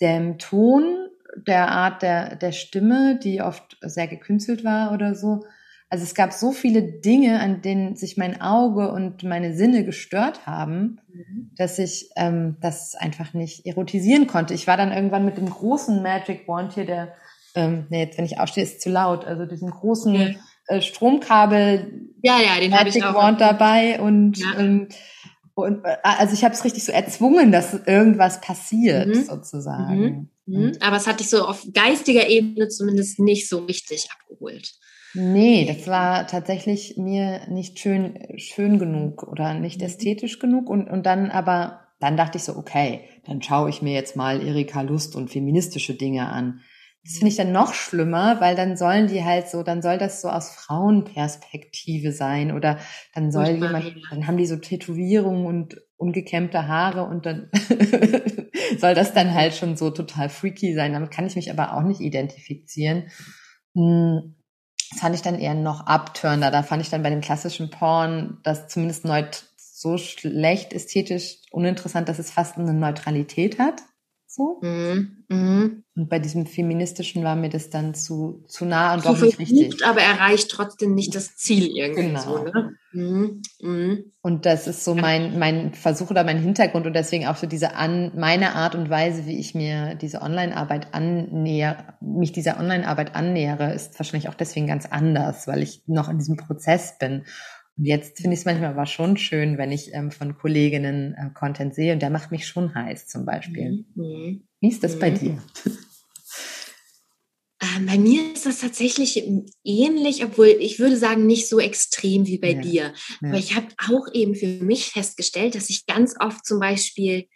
dem Ton, der Art der, der Stimme, die oft sehr gekünstelt war oder so also es gab so viele Dinge, an denen sich mein Auge und meine Sinne gestört haben, mhm. dass ich ähm, das einfach nicht erotisieren konnte. Ich war dann irgendwann mit dem großen Magic Wand hier, der, ähm, nee, jetzt wenn ich aufstehe, ist zu laut, also diesen großen ja. äh, Stromkabel ja, ja, den Magic ich Wand dabei und, ja. und, und äh, also ich habe es richtig so erzwungen, dass irgendwas passiert mhm. sozusagen. Mhm. mhm. Aber es hat dich so auf geistiger Ebene zumindest nicht so richtig abgeholt. Nee, das war tatsächlich mir nicht schön, schön genug oder nicht mhm. ästhetisch genug und, und dann aber, dann dachte ich so, okay, dann schaue ich mir jetzt mal Erika Lust und feministische Dinge an. Das finde ich dann noch schlimmer, weil dann sollen die halt so, dann soll das so aus Frauenperspektive sein oder dann soll jemand, dann haben die so Tätowierungen und ungekämmte Haare und dann soll das dann halt schon so total freaky sein. Damit kann ich mich aber auch nicht identifizieren. Hm, das fand ich dann eher noch abtörender. Da fand ich dann bei dem klassischen Porn das zumindest neut so schlecht ästhetisch uninteressant, dass es fast eine Neutralität hat. So. Mhm. Mhm. Und bei diesem feministischen war mir das dann zu, zu nah und zu doch nicht richtig. Aber erreicht trotzdem nicht das Ziel irgendwie. Genau. So, ne? mhm. Mhm. Und das ist so mein, mein Versuch oder mein Hintergrund und deswegen auch so diese an, meine Art und Weise, wie ich mir diese Online-Arbeit annähere, mich dieser Online-Arbeit annähere, ist wahrscheinlich auch deswegen ganz anders, weil ich noch in diesem Prozess bin. Jetzt finde ich es manchmal aber schon schön, wenn ich ähm, von Kolleginnen äh, Content sehe und der macht mich schon heiß zum Beispiel. Mhm. Wie ist das mhm. bei dir? Ähm, bei mir ist das tatsächlich ähnlich, obwohl ich würde sagen, nicht so extrem wie bei ja. dir. Aber ja. ich habe auch eben für mich festgestellt, dass ich ganz oft zum Beispiel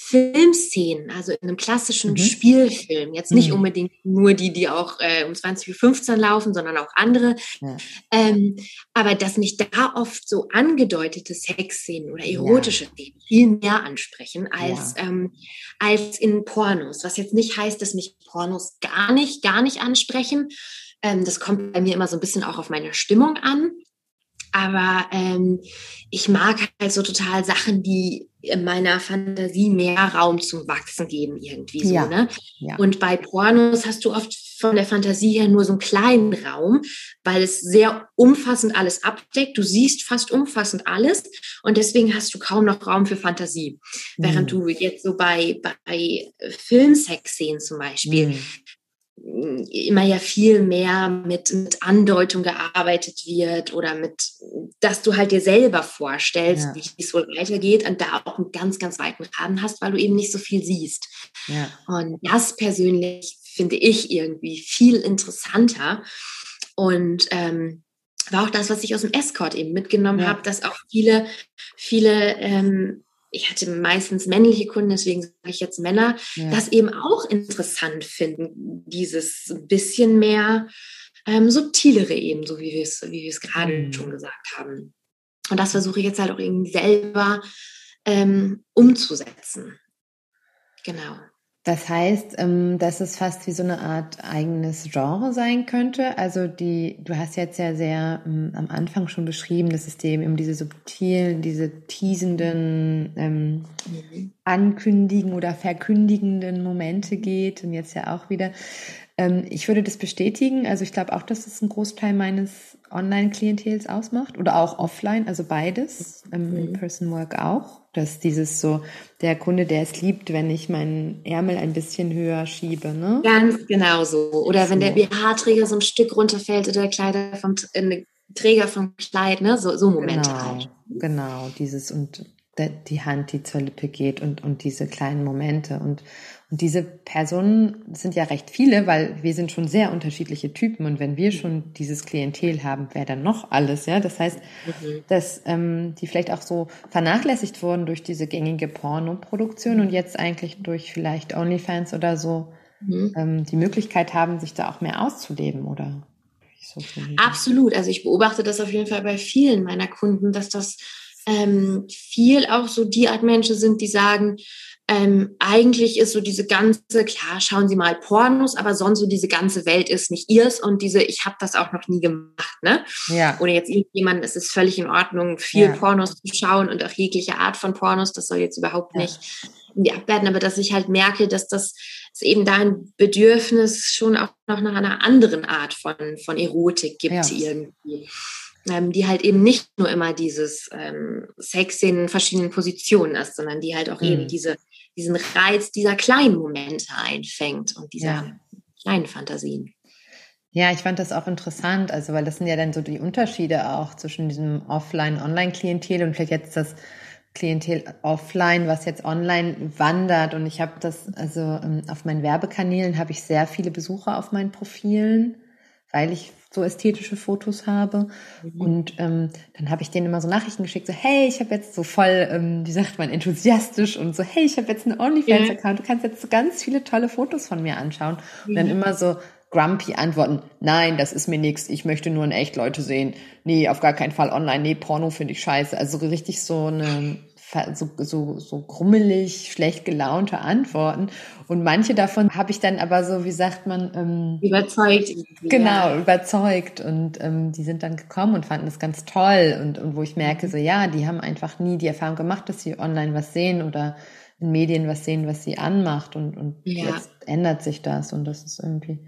Filmszenen, also in einem klassischen mhm. Spielfilm, jetzt nicht mhm. unbedingt nur die, die auch äh, um 20.15 Uhr laufen, sondern auch andere, ja. ähm, aber dass mich da oft so angedeutete Sexszenen oder erotische ja. Szenen viel mehr ansprechen als, ja. ähm, als in Pornos, was jetzt nicht heißt, dass mich Pornos gar nicht, gar nicht ansprechen. Ähm, das kommt bei mir immer so ein bisschen auch auf meine Stimmung an. Aber ähm, ich mag halt so total Sachen, die in meiner Fantasie mehr Raum zum Wachsen geben, irgendwie so. Ja, Ne? ja. Und bei Pornos hast du oft von der Fantasie her nur so einen kleinen Raum, weil es sehr umfassend alles abdeckt. Du siehst fast umfassend alles und deswegen hast du kaum noch Raum für Fantasie. Während Mhm. du jetzt so bei, bei Filmsex-Szenen zum Beispiel, Mhm. Immer ja viel mehr mit, mit Andeutung gearbeitet wird oder mit, dass du halt dir selber vorstellst, Ja. wie es wohl weitergeht und da auch einen ganz, ganz weiten Rahmen hast, weil du eben nicht so viel siehst. Ja. Und das persönlich finde ich irgendwie viel interessanter und ähm, war auch das, was ich aus dem Escort eben mitgenommen Ja. habe, dass auch viele, viele, ähm, ich hatte meistens männliche Kunden, deswegen sage ich jetzt Männer, Ja. das eben auch interessant finden, dieses bisschen mehr ähm, subtilere eben, so wie wir es, wie wir es gerade Mhm. schon gesagt haben. Und das versuche ich jetzt halt auch irgendwie selber ähm, umzusetzen. Genau. Das heißt, ähm, dass es fast wie so eine Art eigenes Genre sein könnte. Also die, du hast jetzt ja sehr ähm, am Anfang schon beschrieben, dass es eben um diese subtilen, diese teasenden, ähm, Mhm. ankündigen oder verkündigenden Momente geht und jetzt ja auch wieder. Ähm, ich würde das bestätigen. Also ich glaube auch, dass es einen Großteil meines Online-Klientels ausmacht oder auch offline, also beides, ähm, Mhm. In-Person-Work auch. Dass dieses so, der Kunde, der es liebt, wenn ich meinen Ärmel ein bisschen höher schiebe, ne? Ganz genau so. Oder wenn der. BH-Träger so ein Stück runterfällt oder der Kleider vom äh, Träger vom Kleid, ne? So, so Momente Genau, halt. genau, dieses und die Hand, die zur Lippe geht und, und diese kleinen Momente. Und, und diese Personen sind ja recht viele, weil wir sind schon sehr unterschiedliche Typen. Und wenn wir schon dieses Klientel haben, wer dann noch alles, ja? Das heißt, Mhm. dass ähm, die vielleicht auch so vernachlässigt wurden durch diese gängige Pornoproduktion und jetzt eigentlich durch vielleicht OnlyFans oder so Mhm. ähm, die Möglichkeit haben, sich da auch mehr auszuleben oder Media. Absolut. Also ich beobachte das auf jeden Fall bei vielen meiner Kunden, dass das ähm, viel auch so die Art Menschen sind, die sagen, ähm, eigentlich ist so diese ganze, klar, schauen Sie mal Pornos, aber sonst so diese ganze Welt ist nicht ihrs und diese, ich habe das auch noch nie gemacht, ne? Ja, Oder jetzt irgendjemand, es ist völlig in Ordnung, viel Ja. Pornos zu schauen und auch jegliche Art von Pornos, das soll jetzt überhaupt Ja. nicht in die abwerten, aber dass ich halt merke, dass das es eben da ein Bedürfnis schon auch noch nach einer anderen Art von, von Erotik gibt Ja. irgendwie. Ähm, die halt eben nicht nur immer dieses ähm, Sex in verschiedenen Positionen ist, sondern die halt auch Mhm. eben diese, diesen Reiz dieser kleinen Momente einfängt und dieser Ja. kleinen Fantasien. Ja, ich fand das auch interessant, also weil das sind ja dann so die Unterschiede auch zwischen diesem Offline-Online-Klientel und vielleicht jetzt das Klientel offline, was jetzt online wandert. Und ich habe das, also ähm, auf meinen Werbekanälen habe ich sehr viele Besucher auf meinen Profilen, weil ich so ästhetische Fotos habe. Mhm. Und ähm, dann habe ich denen immer so Nachrichten geschickt, so hey, ich habe jetzt so voll, ähm, wie sagt man, enthusiastisch und so, hey, ich habe jetzt einen OnlyFans-Account, du kannst jetzt so ganz viele tolle Fotos von mir anschauen. Und dann immer so grumpy antworten, nein, das ist mir nix, ich möchte nur in echt Leute sehen. Nee, auf gar keinen Fall online, nee, Porno finde ich scheiße. Also so richtig so eine so, so, so grummelig, schlecht gelaunte Antworten. Und manche davon habe ich dann aber so, wie sagt man, ähm, Überzeugt. Genau, ja. überzeugt. Und ähm, die sind dann gekommen und fanden das ganz toll. Und, und wo ich merke, Mhm. so ja, die haben einfach nie die Erfahrung gemacht, dass sie online was sehen oder in Medien was sehen, was sie anmacht. Und, und Ja. jetzt ändert sich das. Und das ist irgendwie.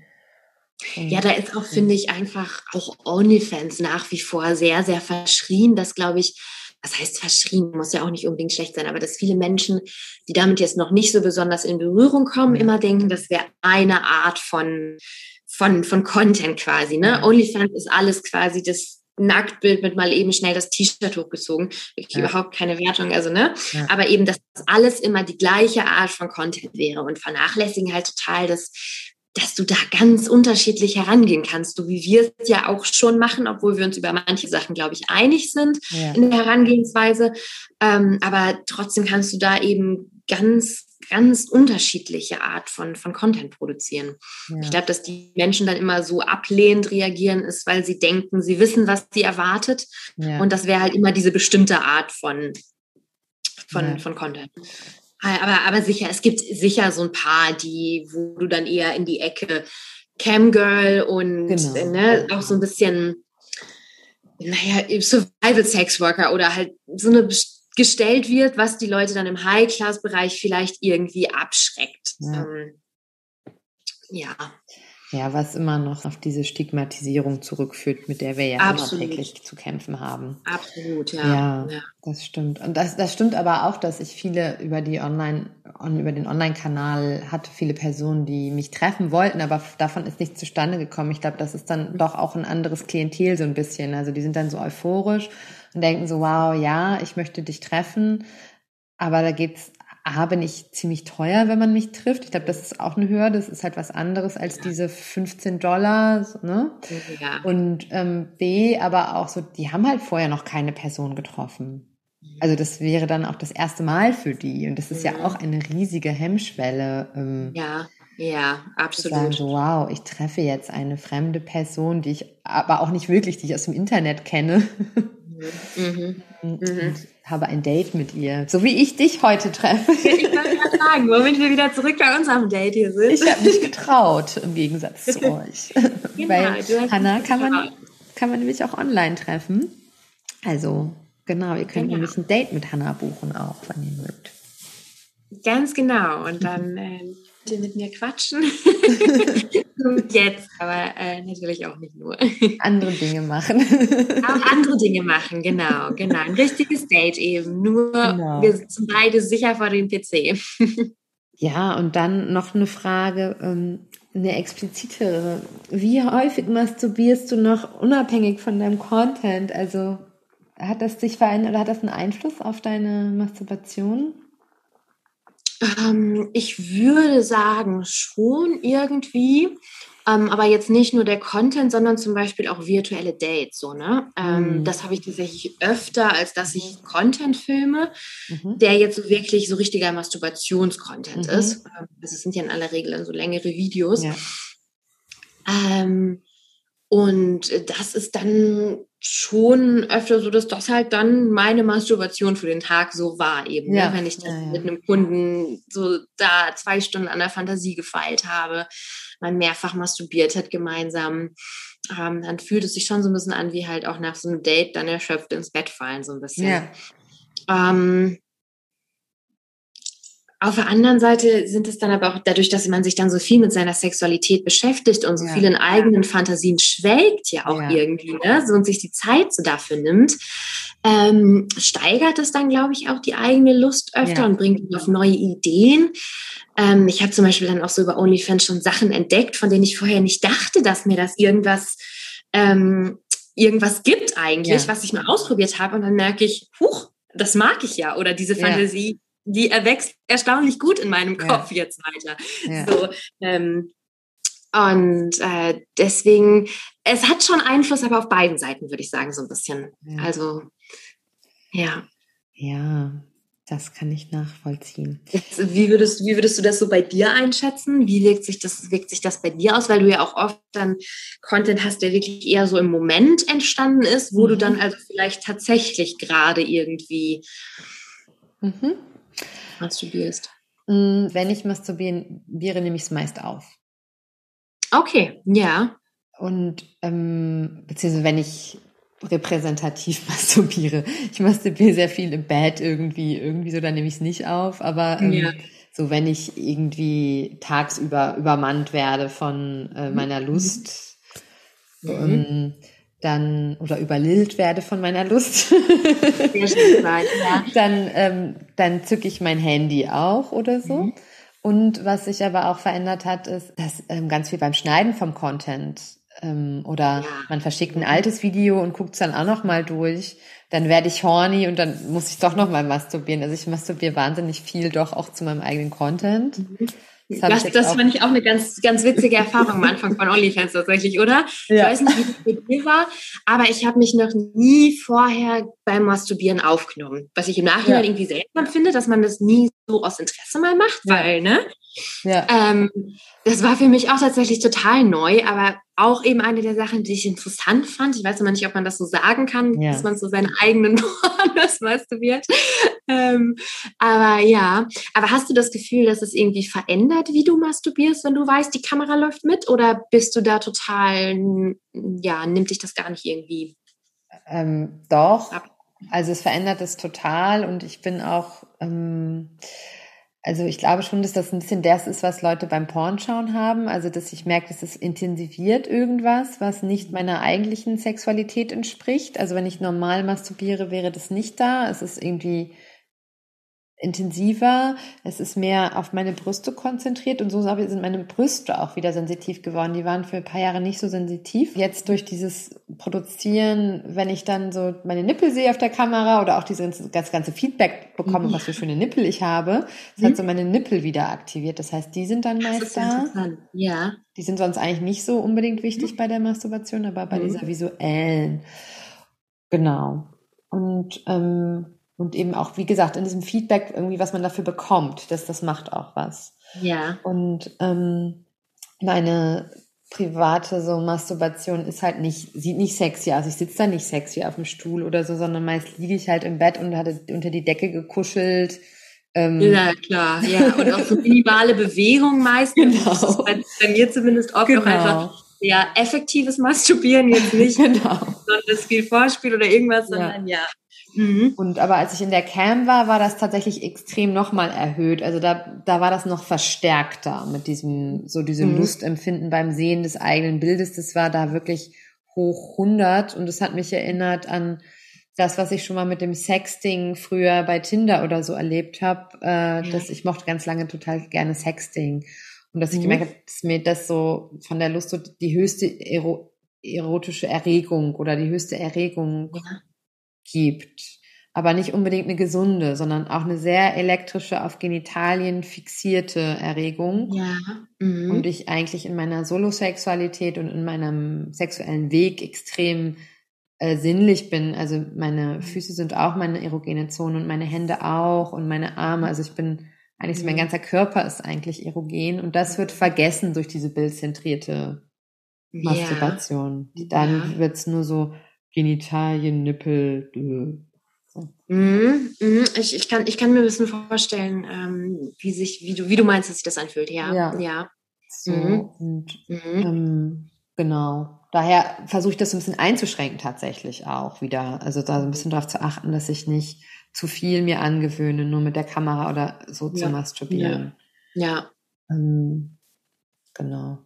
Ja, da ist auch, finde ich, einfach auch OnlyFans nach wie vor sehr, sehr verschrien. Das glaube ich, was heißt verschrien, muss ja auch nicht unbedingt schlecht sein, aber dass viele Menschen, die damit jetzt noch nicht so besonders in Berührung kommen, Ja. immer denken, das wäre eine Art von, von, von Content quasi. Ne? OnlyFans ist alles quasi das Nacktbild mit mal eben schnell das T-Shirt hochgezogen. Wirklich Ja. überhaupt keine Wertung, also ne? Ja. Aber eben, dass das alles immer die gleiche Art von Content wäre und vernachlässigen halt total das, dass du da ganz unterschiedlich herangehen kannst, so wie wir es ja auch schon machen, obwohl wir uns über manche Sachen, glaube ich, einig sind Ja. in der Herangehensweise. Ähm, aber trotzdem kannst du da eben ganz, ganz unterschiedliche Art von, von Content produzieren. Ja. Ich glaube, dass die Menschen dann immer so ablehnend reagieren, ist, weil sie denken, sie wissen, was sie erwartet. ja. Und das wäre halt immer diese bestimmte Art von, von, von Content. Aber, aber sicher, es gibt sicher so ein paar, die, wo du dann eher in die Ecke Camgirl und Genau. ne, auch so ein bisschen naja, Survival Sex Worker oder halt so eine gestellt wird, was die Leute dann im High-Class-Bereich vielleicht irgendwie abschreckt. Ja. Ähm, ja. Ja, was immer noch auf diese Stigmatisierung zurückführt, mit der wir ja Absolut. immer täglich zu kämpfen haben. Absolut, ja. Ja, ja. das stimmt. Und das, das stimmt aber auch, dass ich viele über die Online, über den Online-Kanal hatte, viele Personen, die mich treffen wollten, aber davon ist nichts zustande gekommen. Ich glaube, das ist dann doch auch ein anderes Klientel so ein bisschen. Also die sind dann so euphorisch und denken so, wow, ja, ich möchte dich treffen. Aber da geht's A, bin ich ziemlich teuer, wenn man mich trifft. Ich glaube, das ist auch eine Hürde. Das ist halt was anderes als ja. diese 15 Dollar. Ne? Ja. Und ähm, B, aber auch so, die haben halt vorher noch keine Person getroffen. Mhm. Also das wäre dann auch das erste Mal für die. Und das ist ja, auch eine riesige Hemmschwelle. Ähm, ja, ja, absolut. Sagen so, wow, ich treffe jetzt eine fremde Person, die ich aber auch nicht wirklich, die ich aus dem Internet kenne. Mhm. Und, mhm. Habe ein Date mit ihr, so wie ich dich heute treffe. Ich wollte gerade sagen, womit wir wieder zurück bei unserem Date hier sind. Ich habe mich getraut, im Gegensatz zu euch. Genau, Weil Hannah kann man, kann man nämlich auch online treffen. Also, genau, ihr könnt genau. nämlich ein Date mit Hannah buchen auch, wenn ihr mögt. Ganz genau. Und dann äh, bitte mit mir quatschen. Jetzt, aber äh, natürlich auch nicht nur. Andere Dinge machen. auch andere Dinge machen, genau, genau. Ein richtiges Date eben. Nur genau. wir sind beide sicher vor dem PC. ja, und dann noch eine Frage, ähm, eine explizitere. Wie häufig masturbierst du noch unabhängig von deinem Content? Also hat das sich verändert oder hat das einen Einfluss auf deine Masturbation? Ähm, ich würde sagen, schon irgendwie. Ähm, aber jetzt nicht nur der Content, sondern zum Beispiel auch virtuelle Dates. So, ne? Ähm, mhm. Das habe ich tatsächlich öfter, als dass ich Content filme, mhm. der jetzt so wirklich so richtiger Masturbationscontent mhm. ist. Ähm, also es sind ja in aller Regel dann so längere Videos. Ja. Ähm, und das ist dann schon öfter so, dass das halt dann meine Masturbation für den Tag so war eben. Ne? Ja. Ne? Wenn ich dann ja, ja. mit einem Kunden so da zwei Stunden an der Fantasie gefeilt habe, man mehrfach masturbiert hat gemeinsam, ähm, dann fühlt es sich schon so ein bisschen an wie halt auch nach so einem Date dann erschöpft ins Bett fallen so ein bisschen. Ja. Ähm, auf der anderen Seite sind es dann aber auch dadurch, dass man sich dann so viel mit seiner Sexualität beschäftigt und so ja. vielen eigenen Fantasien schwelgt ja auch ja. irgendwie, ne? So, und sich die Zeit so dafür nimmt, ähm, steigert es dann, glaube ich, auch die eigene Lust öfter ja. und bringt ihn auf neue Ideen. Ähm, ich habe zum Beispiel dann auch so über OnlyFans schon Sachen entdeckt, von denen ich vorher nicht dachte, dass mir das irgendwas ähm, irgendwas gibt eigentlich, was ich mal ausprobiert habe und dann merke ich, huch, das mag ich ja oder diese Fantasie die erwächst erstaunlich gut in meinem Kopf ja. jetzt weiter. Ja. So, ähm, und äh, deswegen, es hat schon Einfluss, aber auf beiden Seiten, würde ich sagen, so ein bisschen. Ja. Also, ja. Ja, das kann ich nachvollziehen. Jetzt, wie, würdest, wie würdest du das so bei dir einschätzen? Wie wirkt sich, das, wirkt sich das bei dir aus? Weil du ja auch oft dann Content hast, der wirklich eher so im Moment entstanden ist, wo mhm. du dann also vielleicht tatsächlich gerade irgendwie mhm masturbierst? Mm, wenn ich masturbiere, nehme ich es meist auf. Okay, ja. Und ähm, beziehungsweise wenn ich repräsentativ masturbiere. Ich masturbiere sehr viel im Bett irgendwie, irgendwie so, dann nehme ich es nicht auf. Aber ähm, ja. so, wenn ich irgendwie tagsüber übermannt werde von äh, meiner Lust, mhm. ähm, dann oder überlillt werde von meiner Lust, dann, ähm, dann zücke ich mein Handy auch oder so. Mhm. Und was sich aber auch verändert hat, ist, dass ähm, ganz viel beim Schneiden vom Content ähm, oder ja. man verschickt ein altes Video und guckt es dann auch noch mal durch, dann werde ich horny und dann muss ich doch noch mal masturbieren. Also ich masturbiere wahnsinnig viel doch auch zu meinem eigenen Content. Mhm. Das, das, das fand ich auch eine ganz, ganz witzige Erfahrung am Anfang von OnlyFans tatsächlich, oder? Ja. Ich weiß nicht, wie das mit dir war, aber ich habe mich noch nie vorher beim Masturbieren aufgenommen. Was ich im Nachhinein ja. irgendwie seltsam finde, dass man das nie so aus Interesse mal macht, weil, ne? Ja. Ähm, das war für mich auch tatsächlich total neu, aber auch eben eine der Sachen, die ich interessant fand. Ich weiß immer nicht, ob man das so sagen kann, ja. dass man so seine eigenen Pornos masturbiert. Ähm, aber ja, aber hast du das Gefühl, dass es irgendwie verändert, wie du masturbierst, wenn du weißt, die Kamera läuft mit? Oder bist du da total, ja, nimmt dich das gar nicht irgendwie Ähm, doch. Also es verändert es total und ich bin auch, ähm, also ich glaube schon, dass das ein bisschen das ist, was Leute beim Pornschauen haben. Also dass ich merke, dass es intensiviert irgendwas, was nicht meiner eigentlichen Sexualität entspricht. Also wenn ich normal masturbiere, wäre das nicht da. Es ist irgendwie intensiver, es ist mehr auf meine Brüste konzentriert und so sind meine Brüste auch wieder sensitiv geworden. Die waren für ein paar Jahre nicht so sensitiv. Jetzt durch dieses Produzieren, wenn ich dann so meine Nippel sehe auf der Kamera oder auch dieses ganze, ganze Feedback bekomme, mhm. was für schöne Nippel ich habe, das mhm. hat so meine Nippel wieder aktiviert. Das heißt, die sind dann meist da. Ja. Die sind sonst eigentlich nicht so unbedingt wichtig mhm. bei der Masturbation, aber bei mhm. dieser visuellen. Genau. Und ähm, und eben auch, wie gesagt, in diesem Feedback irgendwie, was man dafür bekommt, dass das macht auch was. Ja. Und ähm, meine private so Masturbation ist halt nicht, sieht nicht sexy aus. Ich sitze da nicht sexy auf dem Stuhl oder so, sondern meist liege ich halt im Bett und hatte unter die Decke gekuschelt. Ähm, ja, klar, ja. Und auch so minimale Bewegung meistens. Genau. Das ist bei, bei mir zumindest oft genau. auch einfach ja, effektives Masturbieren jetzt nicht, genau. sondern das viel Vorspiel oder irgendwas, sondern ja, Mhm. Und aber als ich in der Cam war, war das tatsächlich extrem nochmal erhöht. Also da, da war das noch verstärkter mit diesem, so diesem mhm. Lustempfinden beim Sehen des eigenen Bildes. Das war da wirklich hoch 100 und es hat mich erinnert an das, was ich schon mal mit dem Sexting früher bei Tinder oder so erlebt habe, äh, mhm. dass ich mochte ganz lange total gerne Sexting und dass ich mhm. gemerkt habe, dass mir das so von der Lust so die höchste Ero erotische Erregung oder die höchste Erregung ja gibt. Aber nicht unbedingt eine gesunde, sondern auch eine sehr elektrische, auf Genitalien fixierte Erregung. Ja. Mhm. Und ich eigentlich in meiner Solosexualität und in meinem sexuellen Weg extrem äh, sinnlich bin. Also meine mhm. Füße sind auch meine erogene Zone und meine Hände auch und meine Arme. Also ich bin eigentlich so mein mhm. ganzer Körper ist eigentlich erogen und das wird vergessen durch diese bildzentrierte Masturbation. Ja. Dann wird's nur so Genitalien, Nippel. So. Mhm, mhm. Ich, ich, kann, ich kann mir ein bisschen vorstellen, ähm, wie, sich, wie, du, wie du meinst, dass sich das anfühlt. Ja. Ja. ja. So, mhm. und, mhm. ähm, genau. Daher versuche ich das so ein bisschen einzuschränken tatsächlich auch wieder. Also da so ein bisschen darauf zu achten, dass ich nicht zu viel mir angewöhne, nur mit der Kamera oder so ja. zu masturbieren. Ja. ja. Ähm, genau.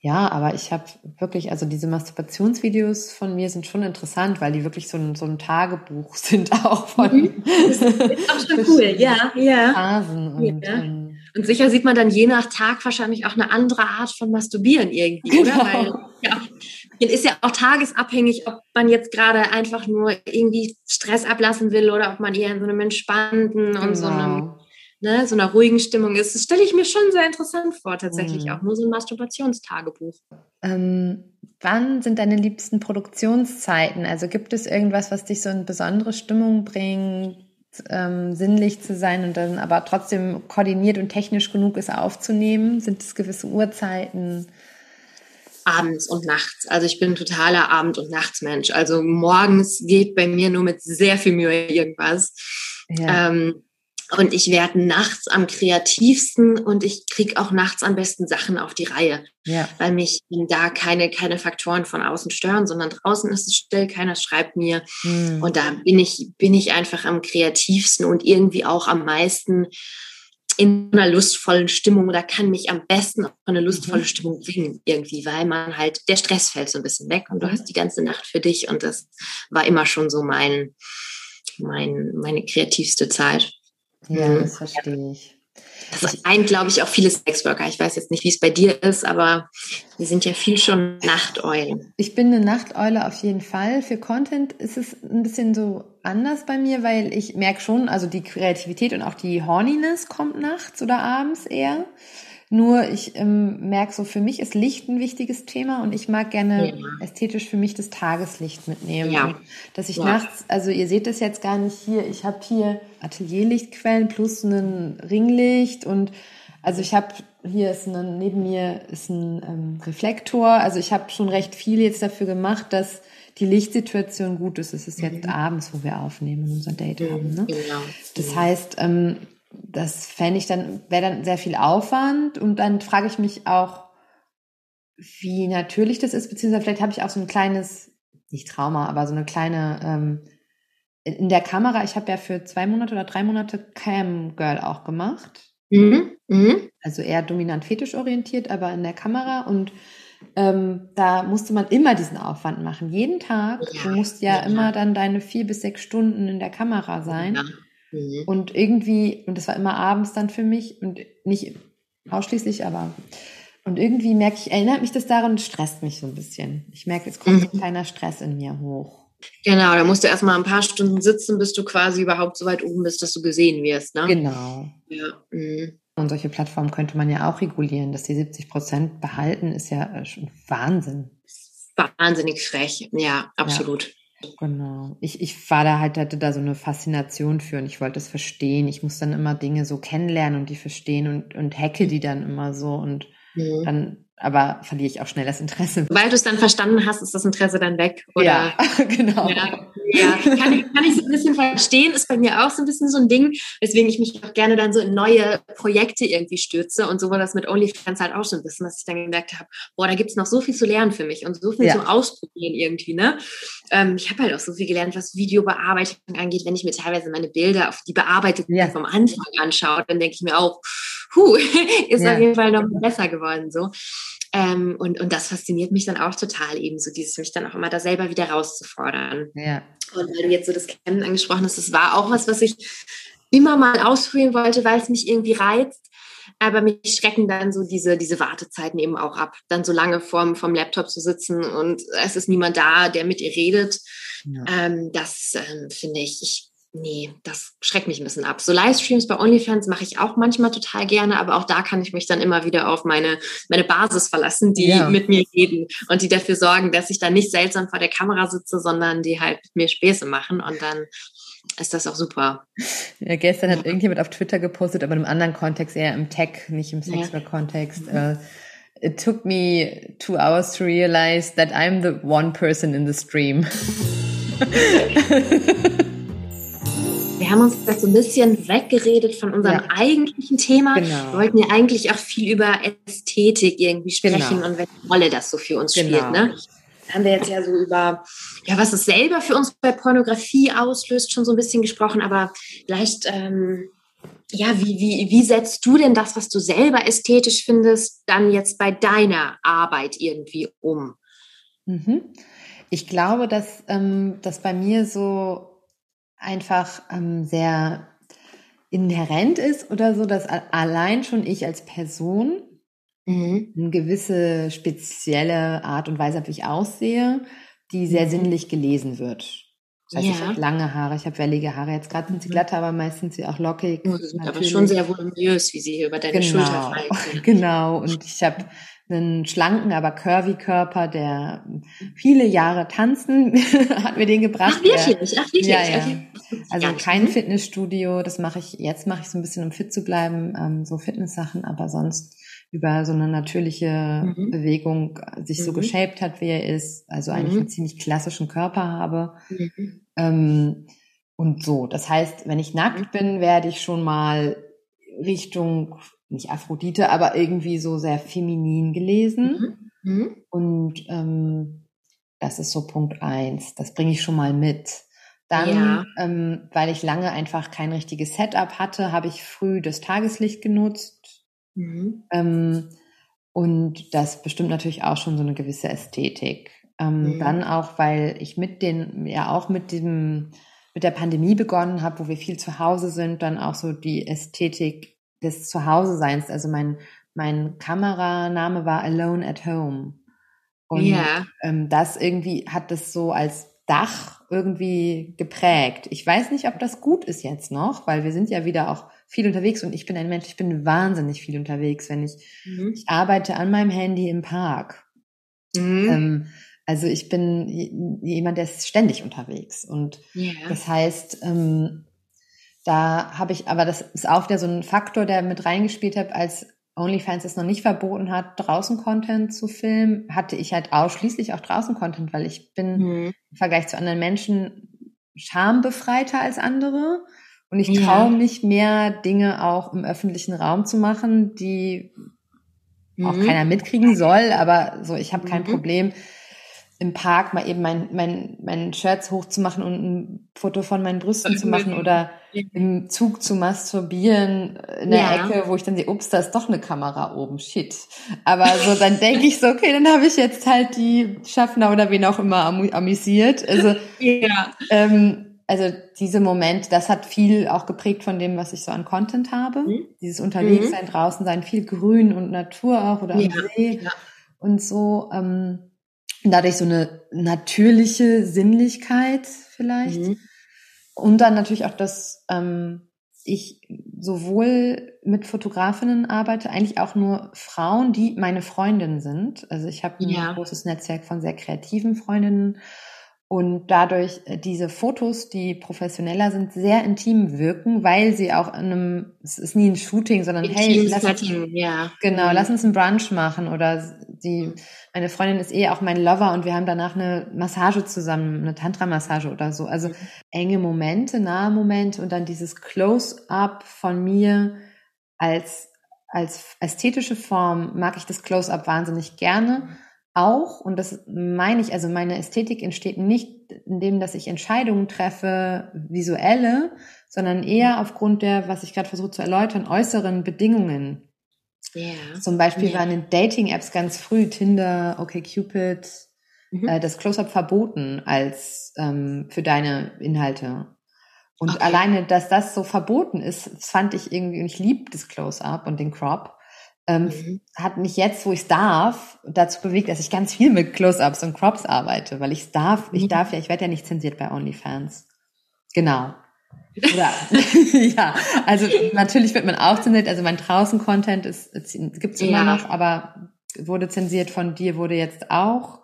Ja, aber ich habe wirklich, also diese Masturbationsvideos von mir sind schon interessant, weil die wirklich so ein, so ein Tagebuch sind auch von. Mhm. Das ist auch schon cool, ja, ja. Phasen und, ja. Ähm, und sicher sieht man dann je nach Tag wahrscheinlich auch eine andere Art von Masturbieren irgendwie, genau. oder? Weil ja, ist ja auch tagesabhängig, ob man jetzt gerade einfach nur irgendwie Stress ablassen will oder ob man eher in so einem entspannten und so einem genau ne, so einer ruhigen Stimmung ist. Das stelle ich mir schon sehr interessant vor, tatsächlich mhm. auch. Nur so ein Masturbationstagebuch. Ähm, wann sind deine liebsten Produktionszeiten? Also gibt es irgendwas, was dich so in besondere Stimmung bringt, ähm, sinnlich zu sein und dann aber trotzdem koordiniert und technisch genug ist aufzunehmen? Sind es gewisse Uhrzeiten? abends und nachts. Also ich bin totaler Abend- und Nachtsmensch. Also morgens geht bei mir nur mit sehr viel Mühe irgendwas. Ja. Ähm, und ich werde nachts am kreativsten und ich kriege auch nachts am besten Sachen auf die Reihe, ja. weil mich da keine, keine Faktoren von außen stören, sondern draußen ist es still, keiner schreibt mir. Hm. Und da bin ich, bin ich einfach am kreativsten und irgendwie auch am meisten in einer lustvollen Stimmung oder kann mich am besten auf eine lustvolle mhm. Stimmung bringen irgendwie, weil man halt, der Stress fällt so ein bisschen weg und du mhm. hast die ganze Nacht für dich und das war immer schon so mein, mein, meine kreativste Zeit. Ja, das verstehe ich. Das ein, glaube ich, auch viele Sexworker. Ich weiß jetzt nicht, wie es bei dir ist, aber wir sind ja viel schon Nachteulen. Ich bin eine Nachteule auf jeden Fall. Für Content ist es ein bisschen so anders bei mir, weil ich merke schon, also die Kreativität und auch die Horniness kommt nachts oder abends eher. Nur ich ähm, merke so, für mich ist Licht ein wichtiges Thema und ich mag gerne ja. ästhetisch für mich das Tageslicht mitnehmen. Ja. dass ich ja. nachts, also ihr seht das jetzt gar nicht hier, ich habe hier Atelierlichtquellen plus ein Ringlicht und also ich habe hier ist ein, neben mir ist ein ähm, Reflektor. Also ich habe schon recht viel jetzt dafür gemacht, dass die Lichtsituation gut ist. Es ist jetzt mhm. abends, wo wir aufnehmen und unser Date mhm, haben. Ne? Genau. Das heißt, ähm, das fände ich dann, wäre dann sehr viel Aufwand und dann frage ich mich auch, wie natürlich das ist, beziehungsweise vielleicht habe ich auch so ein kleines nicht Trauma, aber so eine kleine ähm, in der Kamera, ich habe ja für zwei Monate oder drei Monate Cam Girl auch gemacht. Mhm. Mhm. Also eher dominant fetisch orientiert, aber in der Kamera und ähm, da musste man immer diesen Aufwand machen. Jeden Tag. Ja, du musst ja, ja, immer dann deine vier bis sechs Stunden in der Kamera sein. Ja. Mhm. Und irgendwie, und das war immer abends dann für mich und nicht ausschließlich, aber und irgendwie merke ich, erinnert mich das daran und stresst mich so ein bisschen. Ich merke, es kommt mhm. ein kleiner Stress in mir hoch. Genau, da musst du erstmal ein paar Stunden sitzen, bis du quasi überhaupt so weit oben bist, dass du gesehen wirst. Ne? Genau. Ja. Mhm. Und solche Plattformen könnte man ja auch regulieren, dass die 70 Prozent behalten, ist ja äh, schon Wahnsinn. Wahnsinnig frech, ja, absolut. Ja, genau. Ich, ich war da halt, hatte da so eine Faszination für und ich wollte es verstehen. Ich muss dann immer Dinge so kennenlernen und die verstehen und, und hacke die dann immer so und mhm. dann aber verliere ich auch schnell das Interesse. Weil du es dann verstanden hast, ist das Interesse dann weg, oder? Ja, genau. Ja, ja. Kann, ich, kann ich so ein bisschen verstehen, ist bei mir auch so ein bisschen so ein Ding, weswegen ich mich auch gerne dann so in neue Projekte irgendwie stürze und so war das mit OnlyFans halt auch so ein bisschen, dass ich dann gemerkt habe, boah, da gibt's noch so viel zu lernen für mich und so viel ja. zum Ausprobieren irgendwie, ne? Ähm, ich habe halt auch so viel gelernt, was Videobearbeitung angeht, wenn ich mir teilweise meine Bilder auf die bearbeiteten ja. vom Anfang anschaue, dann denke ich mir auch, puh, ist auf jeden Fall noch besser geworden, so. Ähm, und, und das fasziniert mich dann auch total eben, so dieses mich dann auch immer da selber wieder rauszufordern. Ja. Und weil du jetzt so das Kennen angesprochen hast, das war auch was, was ich immer mal ausprobieren wollte, weil es mich irgendwie reizt. Aber mich schrecken dann so diese, diese Wartezeiten eben auch ab. Dann so lange vorm, vom Laptop zu sitzen und es ist niemand da, der mit ihr redet. Ja. Ähm, das ähm, finde ich, ich nee, das schreckt mich ein bisschen ab. So Livestreams bei OnlyFans mache ich auch manchmal total gerne, aber auch da kann ich mich dann immer wieder auf meine, meine Basis verlassen, die ja. mit mir reden und die dafür sorgen, dass ich dann nicht seltsam vor der Kamera sitze, sondern die halt mit mir Späße machen und dann ist das auch super. Ja, gestern hat irgendjemand auf Twitter gepostet, aber in einem anderen Kontext, eher im Tech, nicht im Sexual-Kontext. Ja. Uh, it took me two hours to realize that I'm the one person in the stream. wir haben uns das so ein bisschen weggeredet von unserem ja. eigentlichen Thema. Genau. Wir wollten ja eigentlich auch viel über Ästhetik irgendwie sprechen genau. und welche Rolle das so für uns genau. spielt. Ne? Da haben wir jetzt ja so über, ja, was es selber für uns bei Pornografie auslöst, schon so ein bisschen gesprochen, aber vielleicht, ähm, ja, wie, wie, wie setzt du denn das, was du selber ästhetisch findest, dann jetzt bei deiner Arbeit irgendwie um? Mhm. Ich glaube, dass ähm, das bei mir so einfach ähm, sehr inhärent ist oder so, dass allein schon ich als Person mhm. eine gewisse spezielle Art und Weise, wie ich aussehe, die sehr mhm. sinnlich gelesen wird. Das heißt, ja. ich habe lange Haare, ich habe wellige Haare. Jetzt gerade sind sie mhm. glatt, aber meistens sind sie auch lockig. Sind aber schon sehr voluminös, wie sie hier über deine genau. Schulter fallen. Genau, und ich habe einen schlanken, aber curvy Körper, der viele Jahre tanzen hat mir den gebracht. Ach wirklich? Ach wirklich? Ja, ja. Also kein mhm. Fitnessstudio, das mache ich, jetzt mache ich so ein bisschen, um fit zu bleiben, ähm, so Fitnesssachen, aber sonst über so eine natürliche mhm. Bewegung sich mhm. so geshaped hat, wie er ist, also eigentlich mhm. einen ziemlich klassischen Körper habe. Mhm. Ähm, und so. Das heißt, wenn ich nackt mhm. bin, werde ich schon mal Richtung nicht Aphrodite, aber irgendwie so sehr feminin gelesen. Mhm. Mhm. Und ähm, das ist so Punkt eins. Das bringe ich schon mal mit. Dann, ja. ähm, weil ich lange einfach kein richtiges Setup hatte, habe ich früh das Tageslicht genutzt. Mhm. Ähm, und das bestimmt natürlich auch schon so eine gewisse Ästhetik. Ähm, mhm. Dann auch, weil ich mit den, ja auch mit dem, mit der Pandemie begonnen habe, wo wir viel zu Hause sind, dann auch so die Ästhetik des Zuhause-Seins. Also mein, mein Kameraname war Alone at Home. Und ja. ähm, das irgendwie hat das so als Dach irgendwie geprägt. Ich weiß nicht, ob das gut ist jetzt noch, weil wir sind ja wieder auch viel unterwegs und ich bin ein Mensch, ich bin wahnsinnig viel unterwegs, wenn ich, mhm. ich arbeite an meinem Handy im Park. Mhm. Ähm, also ich bin jemand, der ist ständig unterwegs und ja. das heißt, ähm, da habe ich, aber das ist auch wieder so ein Faktor, der mit reingespielt hat, als OnlyFans es noch nicht verboten hat, draußen Content zu filmen, hatte ich halt ausschließlich auch draußen Content, weil ich bin mhm. im Vergleich zu anderen Menschen schambefreiter als andere. Und ich traue ja. mich mehr, Dinge auch im öffentlichen Raum zu machen, die mhm. auch keiner mitkriegen soll, aber so, ich habe kein mhm. Problem, im Park mal eben mein, mein, mein Shirts hochzumachen und ein Foto von meinen Brüsten zu machen oder im Zug zu masturbieren in der ja. Ecke, wo ich dann sehe, ups, da ist doch eine Kamera oben, shit. Aber so, dann denke ich so, okay, dann habe ich jetzt halt die Schaffner oder wen auch immer amüsiert. Also, ja. ähm, also diese Moment, das hat viel auch geprägt von dem, was ich so an Content habe. Mhm. Dieses Unterwegssein, mhm. draußen sein, viel Grün und Natur auch oder ja. am See ja. und so. Ähm, dadurch so eine natürliche Sinnlichkeit vielleicht. Mhm. Und dann natürlich auch, dass ähm, ich sowohl mit Fotografinnen arbeite, eigentlich auch nur Frauen, die meine Freundinnen sind. Also ich habe ein ja. großes Netzwerk von sehr kreativen Freundinnen und dadurch äh, diese Fotos, die professioneller sind, sehr intim wirken, weil sie auch in einem, es ist nie ein Shooting, sondern Intim hey, lass uns, ja. genau, mhm. lass uns einen Brunch machen oder die, meine Freundin ist eh auch mein Lover und wir haben danach eine Massage zusammen, eine Tantra-Massage oder so. Also enge Momente, nahe Momente und dann dieses Close-up von mir als, als ästhetische Form mag ich das Close-up wahnsinnig gerne auch, und das meine ich, also meine Ästhetik entsteht nicht in dem, dass ich Entscheidungen treffe, visuelle, sondern eher aufgrund der, was ich gerade versuche zu erläutern, äußeren Bedingungen. Yeah. Zum Beispiel yeah. waren in Dating-Apps ganz früh Tinder, OkCupid, mhm. äh, das Close-Up verboten als ähm, für deine Inhalte. Und okay. alleine, dass das so verboten ist, fand ich irgendwie, und ich liebe das Close-Up und den Crop, ähm, mhm. hat mich jetzt, wo ich es darf, dazu bewegt, dass ich ganz viel mit Close-Ups und Crops arbeite, weil ich es darf, mhm. ich darf ja, ich werde ja nicht zensiert bei OnlyFans. Genau. Oder, ja, also natürlich wird man auch zensiert, also mein Draußen-Content ist, gibt es immer ja. noch, aber wurde zensiert von dir, wurde jetzt auch.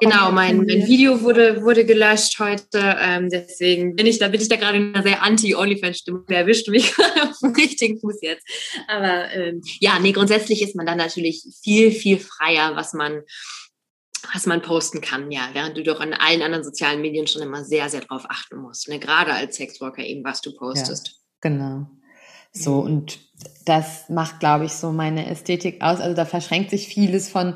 Genau, mein, mein Video wurde, wurde gelöscht heute. Ähm, deswegen bin ich da, bin ich da gerade in einer sehr anti-OnlyFans-Stimmung. Der erwischt mich auf dem richtigen Fuß jetzt. Aber ähm, ja, nee, grundsätzlich ist man dann natürlich viel, viel freier, was man, was man posten kann, ja, während du doch an allen anderen sozialen Medien schon immer sehr, sehr drauf achten musst. Ne? Gerade als Sexworker eben, was du postest. Ja, genau. So, und das macht, glaube ich, so meine Ästhetik aus. Also da verschränkt sich vieles von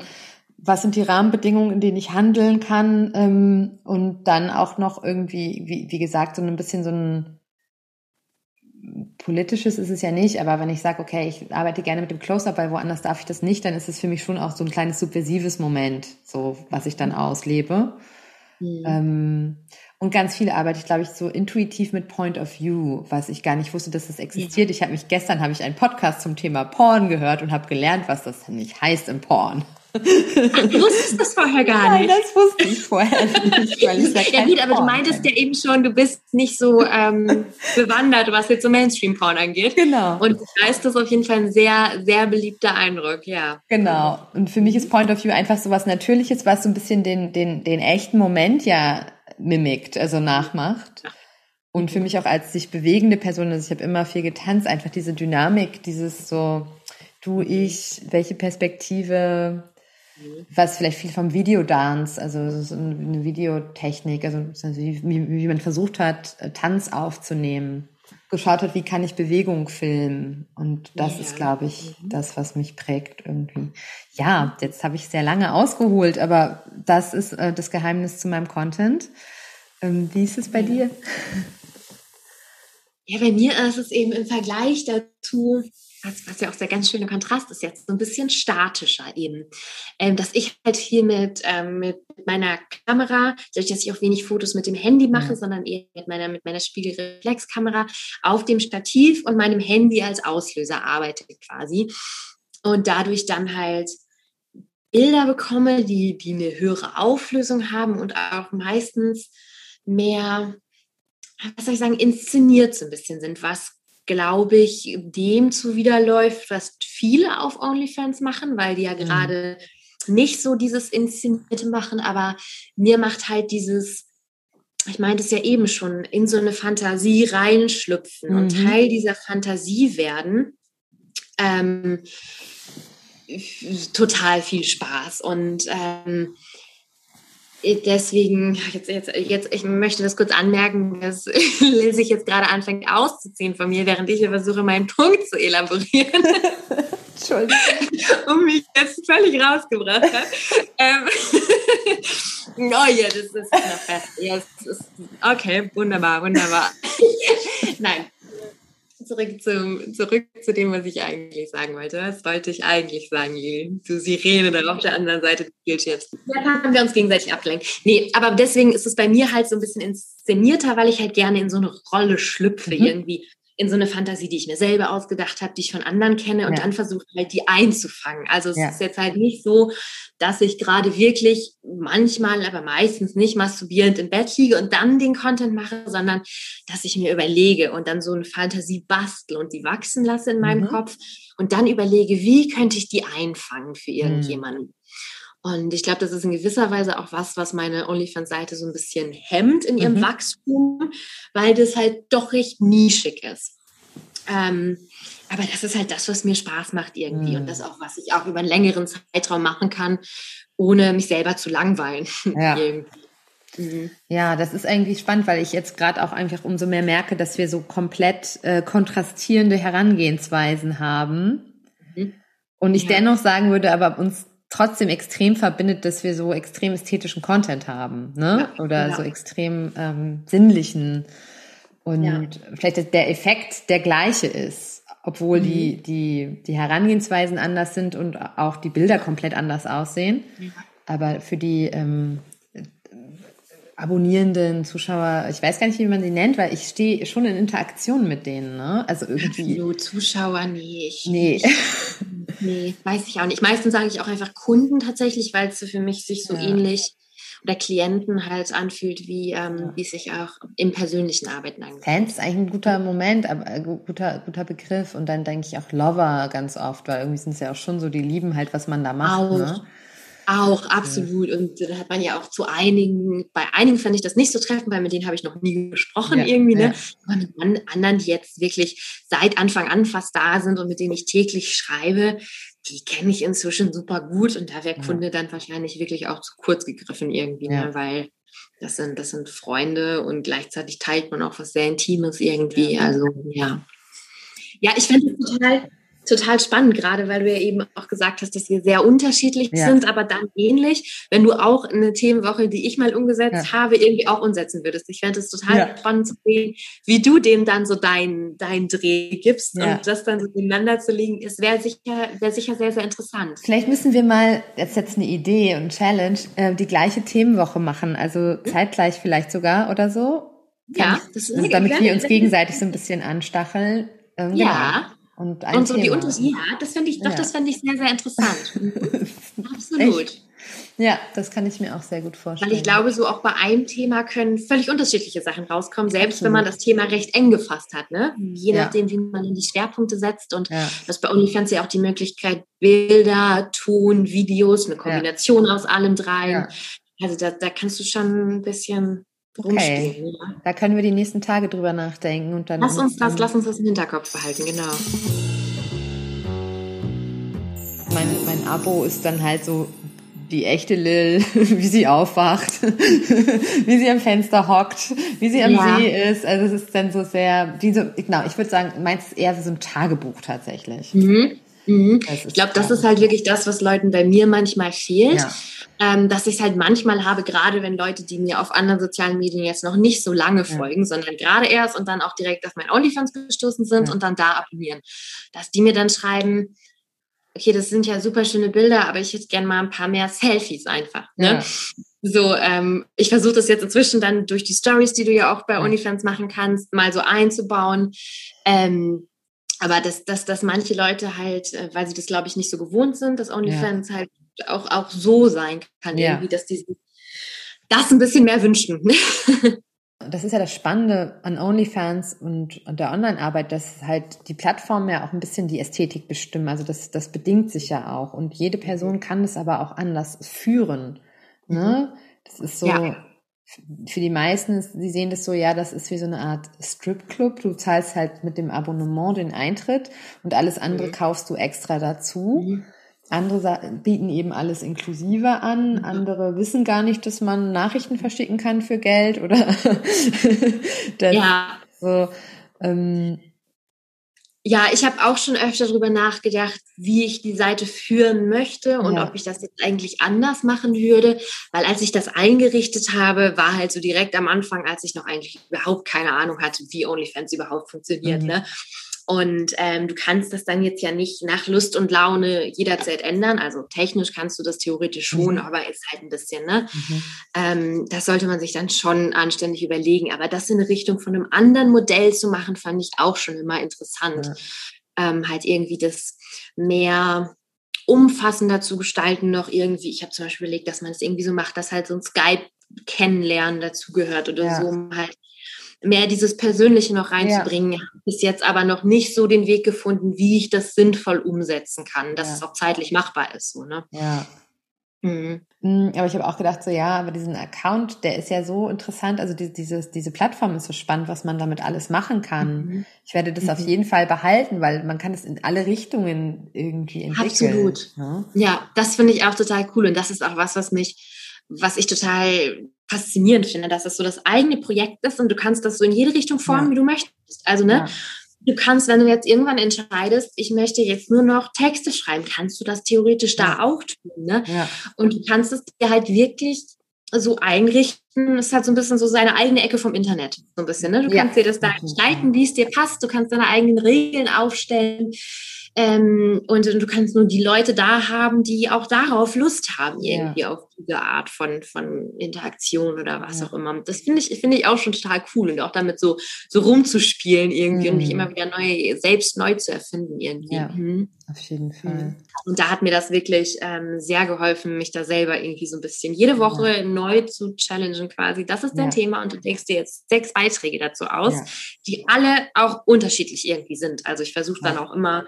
was sind die Rahmenbedingungen, in denen ich handeln kann ähm, und dann auch noch irgendwie, wie, wie gesagt, so ein bisschen so ein politisches ist es ja nicht, aber wenn ich sage, okay, ich arbeite gerne mit dem Close-Up, weil woanders darf ich das nicht, dann ist es für mich schon auch so ein kleines subversives Moment, so was ich dann auslebe. Mhm. Ähm, und ganz viel arbeite ich, glaube ich, so intuitiv mit Point of View, was ich gar nicht wusste, dass das existiert. Ich habe mich gestern habe ich einen Podcast zum Thema Porn gehört und habe gelernt, was das nicht heißt im Porn. Du wusstest das vorher gar nicht. Nein, das wusste ich vorher nicht. Weil ich ja, gut, aber du meintest ja eben schon, du bist nicht so ähm, bewandert, was jetzt so Mainstream-Porn angeht. Genau. Und da ist das auf jeden Fall ein sehr, sehr beliebter Eindruck, ja. Genau. Und für mich ist Point of View einfach so was Natürliches, was so ein bisschen den, den, den echten Moment ja mimikt, also nachmacht. Ja. Und für mich auch als sich bewegende Person, also ich habe immer viel getanzt, einfach diese Dynamik, dieses so, du, ich, welche Perspektive, was vielleicht viel vom Videodance, also so eine Videotechnik, also wie, wie man versucht hat, äh, Tanz aufzunehmen, geschaut hat, wie kann ich Bewegung filmen. Und das ja. ist, glaube ich, mhm. das, was mich prägt irgendwie. Ja, jetzt habe ich sehr lange ausgeholt, aber das ist äh, das Geheimnis zu meinem Content. Ähm, wie ist es bei ja. dir? Ja, bei mir ist es eben im Vergleich dazu, was, was ja auch der ganz schöne Kontrast ist jetzt, so ein bisschen statischer eben. Ähm, dass ich halt hier mit, ähm, mit meiner Kamera, dadurch, dass ich auch wenig Fotos mit dem Handy mache, mhm. sondern eher mit meiner, mit meiner Spiegelreflexkamera auf dem Stativ und meinem Handy als Auslöser arbeite quasi. Und dadurch dann halt Bilder bekomme, die, die eine höhere Auflösung haben und auch meistens mehr, was soll ich sagen, inszeniert so ein bisschen sind, was glaube ich, dem zuwiderläuft, was viele auf OnlyFans machen, weil die ja mhm. gerade nicht so dieses Inszenierte machen, aber mir macht halt dieses, ich meinte es ja eben schon, in so eine Fantasie reinschlüpfen mhm. und Teil dieser Fantasie werden. Ähm, total viel Spaß und ähm, deswegen, jetzt, jetzt, jetzt, ich möchte das kurz anmerken, dass Lil sich jetzt gerade anfängt auszuziehen von mir, während ich hier versuche, meinen Punkt zu elaborieren. Entschuldigung. Und mich jetzt völlig rausgebracht hat. ähm, Oh ja, das ist noch besser. Ja, ist, okay, wunderbar, wunderbar. Nein, zurück, zum, zurück zu dem, was ich eigentlich sagen wollte. Was wollte ich eigentlich sagen, Lili? Du Sirene da auf der anderen Seite gilt jetzt. Ja, haben wir uns gegenseitig abgelenkt. Nee, aber deswegen ist es bei mir halt so ein bisschen inszenierter, weil ich halt gerne in so eine Rolle schlüpfe mhm. irgendwie in so eine Fantasie, die ich mir selber ausgedacht habe, die ich von anderen kenne und ja. dann versuche halt die einzufangen. Also es ja. ist jetzt halt nicht so, dass ich gerade wirklich manchmal, aber meistens nicht masturbierend im Bett liege und dann den Content mache, sondern dass ich mir überlege und dann so eine Fantasie bastel und die wachsen lasse in meinem mhm. Kopf und dann überlege, wie könnte ich die einfangen für mhm. irgendjemanden. Mhm. Und ich glaube, das ist in gewisser Weise auch was, was meine OnlyFans-Seite so ein bisschen hemmt in ihrem mhm. Wachstum, weil das halt doch recht nischig ist. Ähm, aber das ist halt das, was mir Spaß macht irgendwie mhm. und das auch, was ich auch über einen längeren Zeitraum machen kann, ohne mich selber zu langweilen. Ja. Mhm. Ja, das ist eigentlich spannend, weil ich jetzt gerade auch einfach umso mehr merke, dass wir so komplett äh, kontrastierende Herangehensweisen haben. Mhm. Und ich ja. dennoch sagen würde, aber uns trotzdem extrem verbindet, dass wir so extrem ästhetischen Content haben, ne? Ja, Oder ja. so extrem ähm, sinnlichen und ja. vielleicht der Effekt der gleiche ist, obwohl mhm. die, die, die Herangehensweisen anders sind und auch die Bilder komplett anders aussehen. Aber für die ähm, abonnierenden Zuschauer, ich weiß gar nicht, wie man sie nennt, weil ich stehe schon in Interaktion mit denen, ne? Also irgendwie. Absolut, Zuschauer, nee. Ich, nee. Ich, nee, weiß ich auch nicht. Meistens sage ich auch einfach Kunden tatsächlich, weil es für mich sich so ja. ähnlich oder Klienten halt anfühlt, wie, ähm, ja. wie es sich auch im persönlichen Arbeiten angeht. Fans ist eigentlich ein guter Moment, aber äh, guter, guter Begriff. Und dann denke ich auch Lover ganz oft, weil irgendwie sind es ja auch schon so, die lieben halt, was man da macht. Auch. Ne? Auch, absolut. Und da hat man ja auch zu einigen, bei einigen fand ich das nicht so treffend, weil mit denen habe ich noch nie gesprochen ja, irgendwie, ne? Ja. Aber mit anderen, die jetzt wirklich seit Anfang an fast da sind und mit denen ich täglich schreibe, die kenne ich inzwischen super gut und da wäre Kunde dann wahrscheinlich wirklich auch zu kurz gegriffen irgendwie, ne? weil das sind, das sind Freunde und gleichzeitig teilt man auch was sehr Intimes irgendwie. Also ja. Ja, ich finde es total total spannend, gerade weil du ja eben auch gesagt hast, dass wir sehr unterschiedlich ja. sind, aber dann ähnlich, wenn du auch eine Themenwoche, die ich mal umgesetzt ja. habe, irgendwie auch umsetzen würdest. Ich fände es total ja. spannend zu sehen, wie du dem dann so deinen dein Dreh gibst und das dann so nebeneinander zu legen, ist wäre sicher, wäre sicher sehr, sehr interessant. Vielleicht müssen wir mal, jetzt jetzt eine Idee und Challenge, äh, die gleiche Themenwoche machen, also zeitgleich vielleicht sogar oder so. Ja, das ist also damit wir uns gegenseitig so ein bisschen anstacheln. Ähm, ja. Und, ein und so Thema. die Unterschiede. Ja, das fände ich, doch, ja. das fände ich sehr, sehr interessant. Absolut. Echt? Ja, das kann ich mir auch sehr gut vorstellen. Weil ich glaube, so auch bei einem Thema können völlig unterschiedliche Sachen rauskommen, selbst Absolut. wenn man das Thema recht eng gefasst hat. Ne? Je ja. nachdem, wie man in die Schwerpunkte setzt. Und ja. das bei OnlyFans ja auch die Möglichkeit, Bilder, Ton, Videos, eine Kombination ja. aus allem dreien. Also da, da kannst du schon ein bisschen Okay. Ja. Da können wir die nächsten Tage drüber nachdenken und dann. Lass uns das, lass uns das im Hinterkopf behalten, genau. Mein, mein Abo ist dann halt so die echte Lil, wie sie aufwacht, wie sie am Fenster hockt, wie sie am ja. See ist. Also es ist dann so sehr, wie so, genau, ich würde sagen, meins ist eher so ein Tagebuch tatsächlich. Mhm. Mhm. Ich glaube, das ist halt wirklich das, was Leuten bei mir manchmal fehlt. Ja. Ähm, dass ich es halt manchmal habe, gerade wenn Leute, die mir auf anderen sozialen Medien jetzt noch nicht so lange ja. folgen, sondern gerade erst und dann auch direkt auf mein OnlyFans gestoßen sind ja. und dann da abonnieren, dass die mir dann schreiben, okay, das sind ja super schöne Bilder, aber ich hätte gerne mal ein paar mehr Selfies einfach. Ne? So, ähm, ich versuche das jetzt inzwischen dann durch die Stories, die du ja auch bei OnlyFans machen kannst, mal so einzubauen. Ähm, aber dass, dass, dass manche Leute halt, äh, weil sie das, glaube ich, nicht so gewohnt sind, dass OnlyFans ja. halt auch, auch so sein kann, ja. irgendwie, dass die das ein bisschen mehr wünschen. das ist ja das Spannende an OnlyFans und, und der Online-Arbeit, dass halt die Plattformen ja auch ein bisschen die Ästhetik bestimmen. Also das, das bedingt sich ja auch. Und jede Person kann es aber auch anders führen. Ne? Mhm. Das ist so, ja für die meisten, sie sehen das so, ja, das ist wie so eine Art Stripclub. Du zahlst halt mit dem Abonnement den Eintritt und alles andere mhm. kaufst du extra dazu. Mhm. Andere bieten eben alles inklusive an. Mhm. Andere wissen gar nicht, dass man Nachrichten verschicken kann für Geld oder das, ja. so. Ähm, ja, ich habe auch schon öfter darüber nachgedacht, wie ich die Seite führen möchte und ja. ob ich das jetzt eigentlich anders machen würde. Weil als ich das eingerichtet habe, war halt so direkt am Anfang, als ich noch eigentlich überhaupt keine Ahnung hatte, wie OnlyFans überhaupt funktioniert. Mhm. Ne? Und ähm, du kannst das dann jetzt ja nicht nach Lust und Laune jederzeit ändern. Also technisch kannst du das theoretisch schon, mhm. aber ist halt ein bisschen, ne? Mhm. Ähm, das sollte man sich dann schon anständig überlegen. Aber das in Richtung von einem anderen Modell zu machen, fand ich auch schon immer interessant. Ja. Ähm, halt irgendwie das mehr umfassender zu gestalten, noch irgendwie. Ich habe zum Beispiel überlegt, dass man es das irgendwie so macht, dass halt so ein Skype kennenlernen dazugehört oder ja. so, um halt mehr dieses Persönliche noch reinzubringen. Ja. Bis jetzt aber noch nicht so den Weg gefunden, wie ich das sinnvoll umsetzen kann, dass ja. es auch zeitlich machbar ist. So, ne? Ja. Mhm. Mm, aber ich habe auch gedacht, so ja, aber diesen Account, der ist ja so interessant. Also die, diese, diese Plattform ist so spannend, was man damit alles machen kann. Mhm. Ich werde das mhm. auf jeden Fall behalten, weil man kann es in alle Richtungen irgendwie entwickeln. Absolut. Ja, ne? ja das finde ich auch total cool. Und das ist auch was, was mich, was ich total faszinierend finde, dass es so das eigene Projekt ist und du kannst das so in jede Richtung formen, ja. wie du möchtest. Also, ne? Ja. Du kannst, wenn du jetzt irgendwann entscheidest, ich möchte jetzt nur noch Texte schreiben, kannst du das theoretisch da auch tun, ne? Ja. Und du kannst es dir halt wirklich so einrichten. Es hat so ein bisschen so seine eigene Ecke vom Internet, so ein bisschen, ne? Du kannst dir das da gestalten, wie es dir passt. Du kannst deine eigenen Regeln aufstellen. Ähm, und, und, du kannst nur die Leute da haben, die auch darauf Lust haben, irgendwie ja. auf diese Art von, von Interaktion oder was ja. auch immer. Das finde ich, finde ich auch schon total cool und auch damit so, so rumzuspielen irgendwie mhm. und mich immer wieder neu, selbst neu zu erfinden irgendwie. Ja, mhm. auf jeden Fall. Mhm. Und da hat mir das wirklich ähm, sehr geholfen, mich da selber irgendwie so ein bisschen jede Woche ja. neu zu challengen quasi. Das ist dein Thema und du denkst dir jetzt sechs Beiträge dazu aus, die alle auch unterschiedlich irgendwie sind. Also ich versuche dann auch immer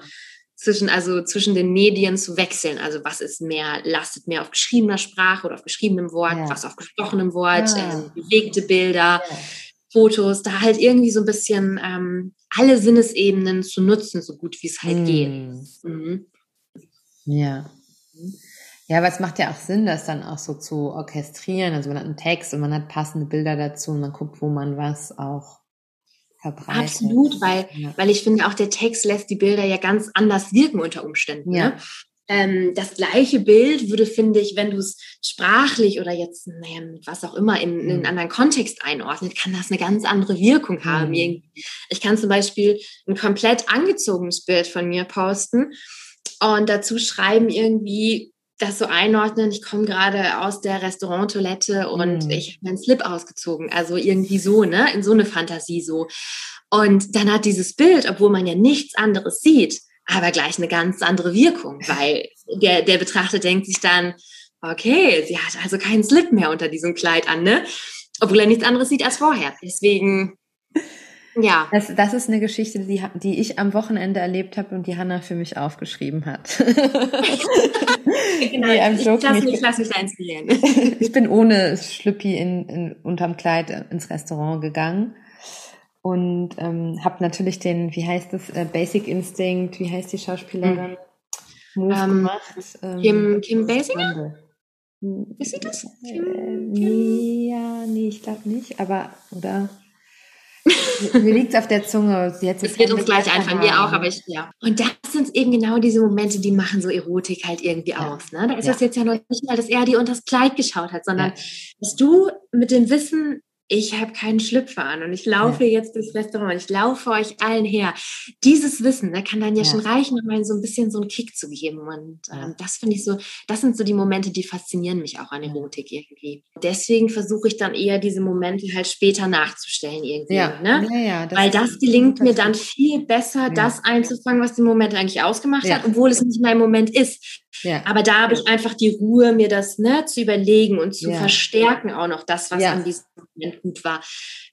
zwischen, also zwischen den Medien zu wechseln. Also was ist mehr, lastet mehr auf geschriebener Sprache oder auf geschriebenem Wort, ja. was auf gesprochenem Wort, ja. ähm, bewegte Bilder, ja. Fotos, da halt irgendwie so ein bisschen ähm, alle Sinnesebenen zu nutzen, so gut wie es halt mhm. geht. Mhm. Ja. Ja, aber es macht ja auch Sinn, das dann auch so zu orchestrieren. Also man hat einen Text und man hat passende Bilder dazu und man guckt, wo man was auch verbreitet. Absolut, weil, ja. weil ich finde, auch der Text lässt die Bilder ja ganz anders wirken unter Umständen. Ja. Ne? Ähm, das gleiche Bild würde, finde ich, wenn du es sprachlich oder jetzt, naja, mit was auch immer in, in einen mhm. anderen Kontext einordnet, kann das eine ganz andere Wirkung haben. Mhm. Ich kann zum Beispiel ein komplett angezogenes Bild von mir posten und dazu schreiben irgendwie, das so einordnen, ich komme gerade aus der Restauranttoilette und mm. ich habe meinen Slip ausgezogen. Also irgendwie so, ne? In so eine Fantasie so. Und dann hat dieses Bild, obwohl man ja nichts anderes sieht, aber gleich eine ganz andere Wirkung, weil der, der Betrachter denkt sich dann, okay, sie hat also keinen Slip mehr unter diesem Kleid an, ne? Obwohl er nichts anderes sieht als vorher. Deswegen ja. Das, das ist eine Geschichte, die, die ich am Wochenende erlebt habe und die Hanna für mich aufgeschrieben hat. genau, nee, ich lasse mich, lass mich da inspirieren. ich bin ohne Schlüppi in, in, unterm Kleid ins Restaurant gegangen und ähm, habe natürlich den, wie heißt das, äh, Basic Instinct, wie heißt die Schauspielerin? Move ähm, gemacht. Ähm, Kim, Kim Basinger? Ist sie das? Kim, äh, nee, ja, nee, ich glaube nicht, aber, oder? Mir liegt es auf der Zunge. Jetzt es wird uns gleich einfallen, mir auch, aber ich, ja. Und das sind eben genau diese Momente, die machen so Erotik halt irgendwie ja. aus. Ne? Da ist ja. das jetzt ja noch nicht mal, dass er dir unter das Kleid geschaut hat, sondern ja. dass du mit dem Wissen ich habe keinen Schlüpfer an und ich laufe ja. jetzt durchs Restaurant, ich laufe euch allen her. Dieses Wissen, da kann dann ja, ja. schon reichen, um mal so ein bisschen so einen Kick zu geben. Und ähm, das finde ich so, das sind so die Momente, die faszinieren mich auch an Erotik irgendwie. Deswegen versuche ich dann eher diese Momente halt später nachzustellen irgendwie. Ja. Ne? Ja, das Weil das gelingt mir dann viel besser, das einzufangen, was den Moment eigentlich ausgemacht hat, obwohl es nicht mein Moment ist. Ja. Aber da habe ich einfach die Ruhe, mir das ne, zu überlegen und zu ja. verstärken auch noch das, was ja. an diesem Moment gut war.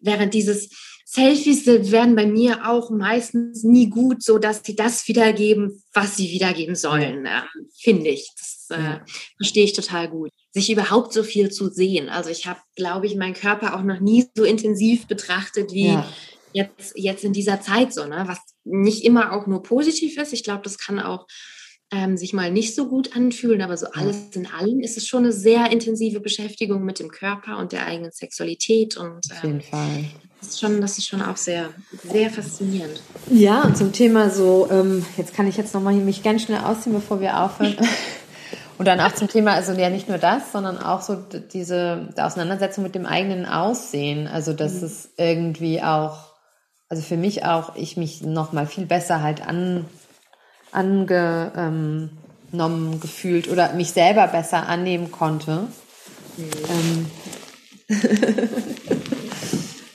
Während dieses Selfies werden bei mir auch meistens nie gut, so dass sie das wiedergeben, was sie wiedergeben sollen, äh, finde ich. Das äh, verstehe ich total gut. Sich überhaupt so viel zu sehen. Also ich habe, glaube ich, meinen Körper auch noch nie so intensiv betrachtet wie jetzt, jetzt in dieser Zeit so, ne? was nicht immer auch nur positiv ist. Ich glaube, das kann auch ähm, sich mal nicht so gut anfühlen, aber so alles in allem ist es schon eine sehr intensive Beschäftigung mit dem Körper und der eigenen Sexualität und ähm, auf jeden Fall. Das ist schon, das ist schon auch sehr, sehr faszinierend. Ja, und zum Thema so, ähm, jetzt kann ich jetzt nochmal mich ganz schnell ausziehen, bevor wir aufhören. Und dann auch zum Thema, also ja nicht nur das, sondern auch so diese Auseinandersetzung mit dem eigenen Aussehen. Also dass mhm. es irgendwie auch, also für mich auch, ich mich nochmal viel besser halt an, angenommen gefühlt oder mich selber besser annehmen konnte. Mhm. Ähm.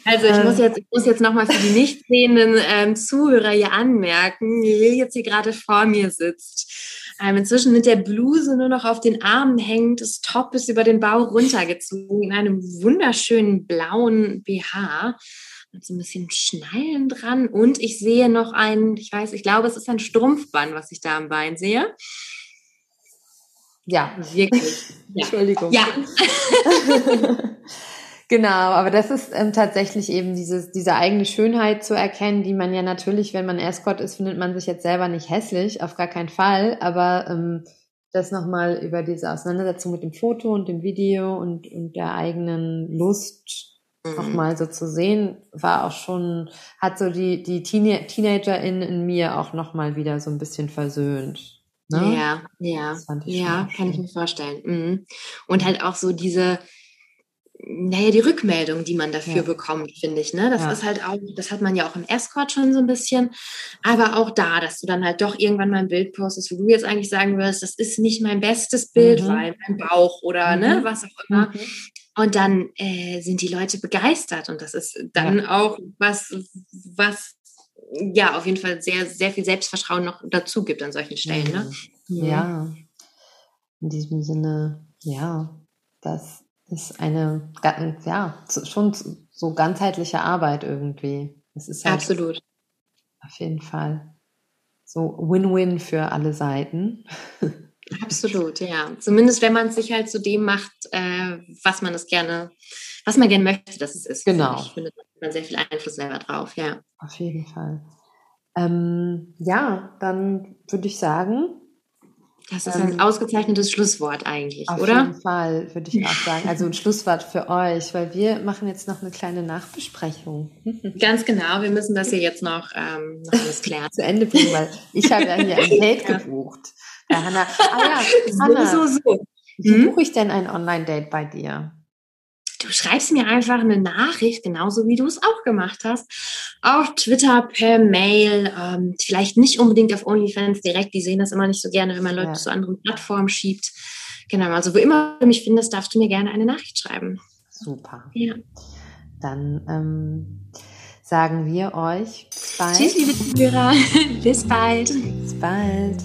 Also ich muss jetzt, ich muss jetzt nochmal für die nicht sehenden ähm, Zuhörer hier anmerken, wie Will jetzt hier gerade vor mir sitzt ähm, inzwischen mit der Bluse nur noch auf den Armen hängt, das Top ist über den Bauch runtergezogen in einem wunderschönen blauen BH mit so ein bisschen Schnallen dran und ich sehe noch ein, ich weiß, ich glaube, es ist ein Strumpfband, was ich da am Bein sehe. Ja, wirklich. Ja. Entschuldigung. Ja. Genau, aber das ist ähm, tatsächlich eben dieses, diese eigene Schönheit zu erkennen, die man ja natürlich, wenn man Escort ist, findet man sich jetzt selber nicht hässlich, auf gar keinen Fall, aber ähm, das nochmal über diese Auseinandersetzung mit dem Foto und dem Video und, und der eigenen Lust mhm. nochmal so zu sehen, war auch schon, hat so die, die Teenie Teenagerin in mir auch nochmal wieder so ein bisschen versöhnt. Ne? Ja, ja, ja, kann ich mir vorstellen. Mhm. Und halt auch so diese, naja, die Rückmeldung, die man dafür ja. bekommt, finde ich. Ne? Das ja. ist halt auch, das hat man ja auch im Escort schon so ein bisschen, aber auch da, dass du dann halt doch irgendwann mal ein Bild postest, wo du jetzt eigentlich sagen wirst, das ist nicht mein bestes Bild, mhm. weil mein Bauch oder ne, mhm. ne, was auch immer. Mhm. Und dann äh, sind die Leute begeistert und das ist dann ja. auch was, was ja auf jeden Fall sehr, sehr viel Selbstvertrauen noch dazu gibt an solchen Stellen. Ne? Mhm. Ja, in diesem Sinne, ja, das ist eine, ja, schon so ganzheitliche Arbeit irgendwie. Es ist halt Absolut. Auf jeden Fall. So Win-Win für alle Seiten. Absolut, ja. Zumindest wenn man sich halt zu dem macht, äh, was man es gerne, was man gerne möchte, dass es ist. Genau. Ich finde, da hat man sehr viel Einfluss selber drauf, ja. Auf jeden Fall. Ähm, ja, dann würde ich sagen, das ist ein ähm, ausgezeichnetes Schlusswort eigentlich, auf oder? Auf jeden Fall, würde ich auch sagen. Also ein Schlusswort für euch, weil wir machen jetzt noch eine kleine Nachbesprechung. Ganz genau, wir müssen das hier jetzt noch, ähm, noch alles klären. Zu Ende bringen, weil ich habe ja hier ein Date gebucht. Bei Hanna. Ah ja, Hanna, so, so, so. wie hm? buche ich denn ein Online-Date bei dir? du schreibst mir einfach eine Nachricht, genauso wie du es auch gemacht hast, auf Twitter, per Mail, ähm, vielleicht nicht unbedingt auf OnlyFans direkt, die sehen das immer nicht so gerne, wenn man Leute ja. zu anderen Plattformen schiebt. Genau, also wo immer du mich findest, darfst du mir gerne eine Nachricht schreiben. Super. Ja. Dann ähm, sagen wir euch bald. Tschüss, liebe Zuhörer. Bis bald. Bis bald.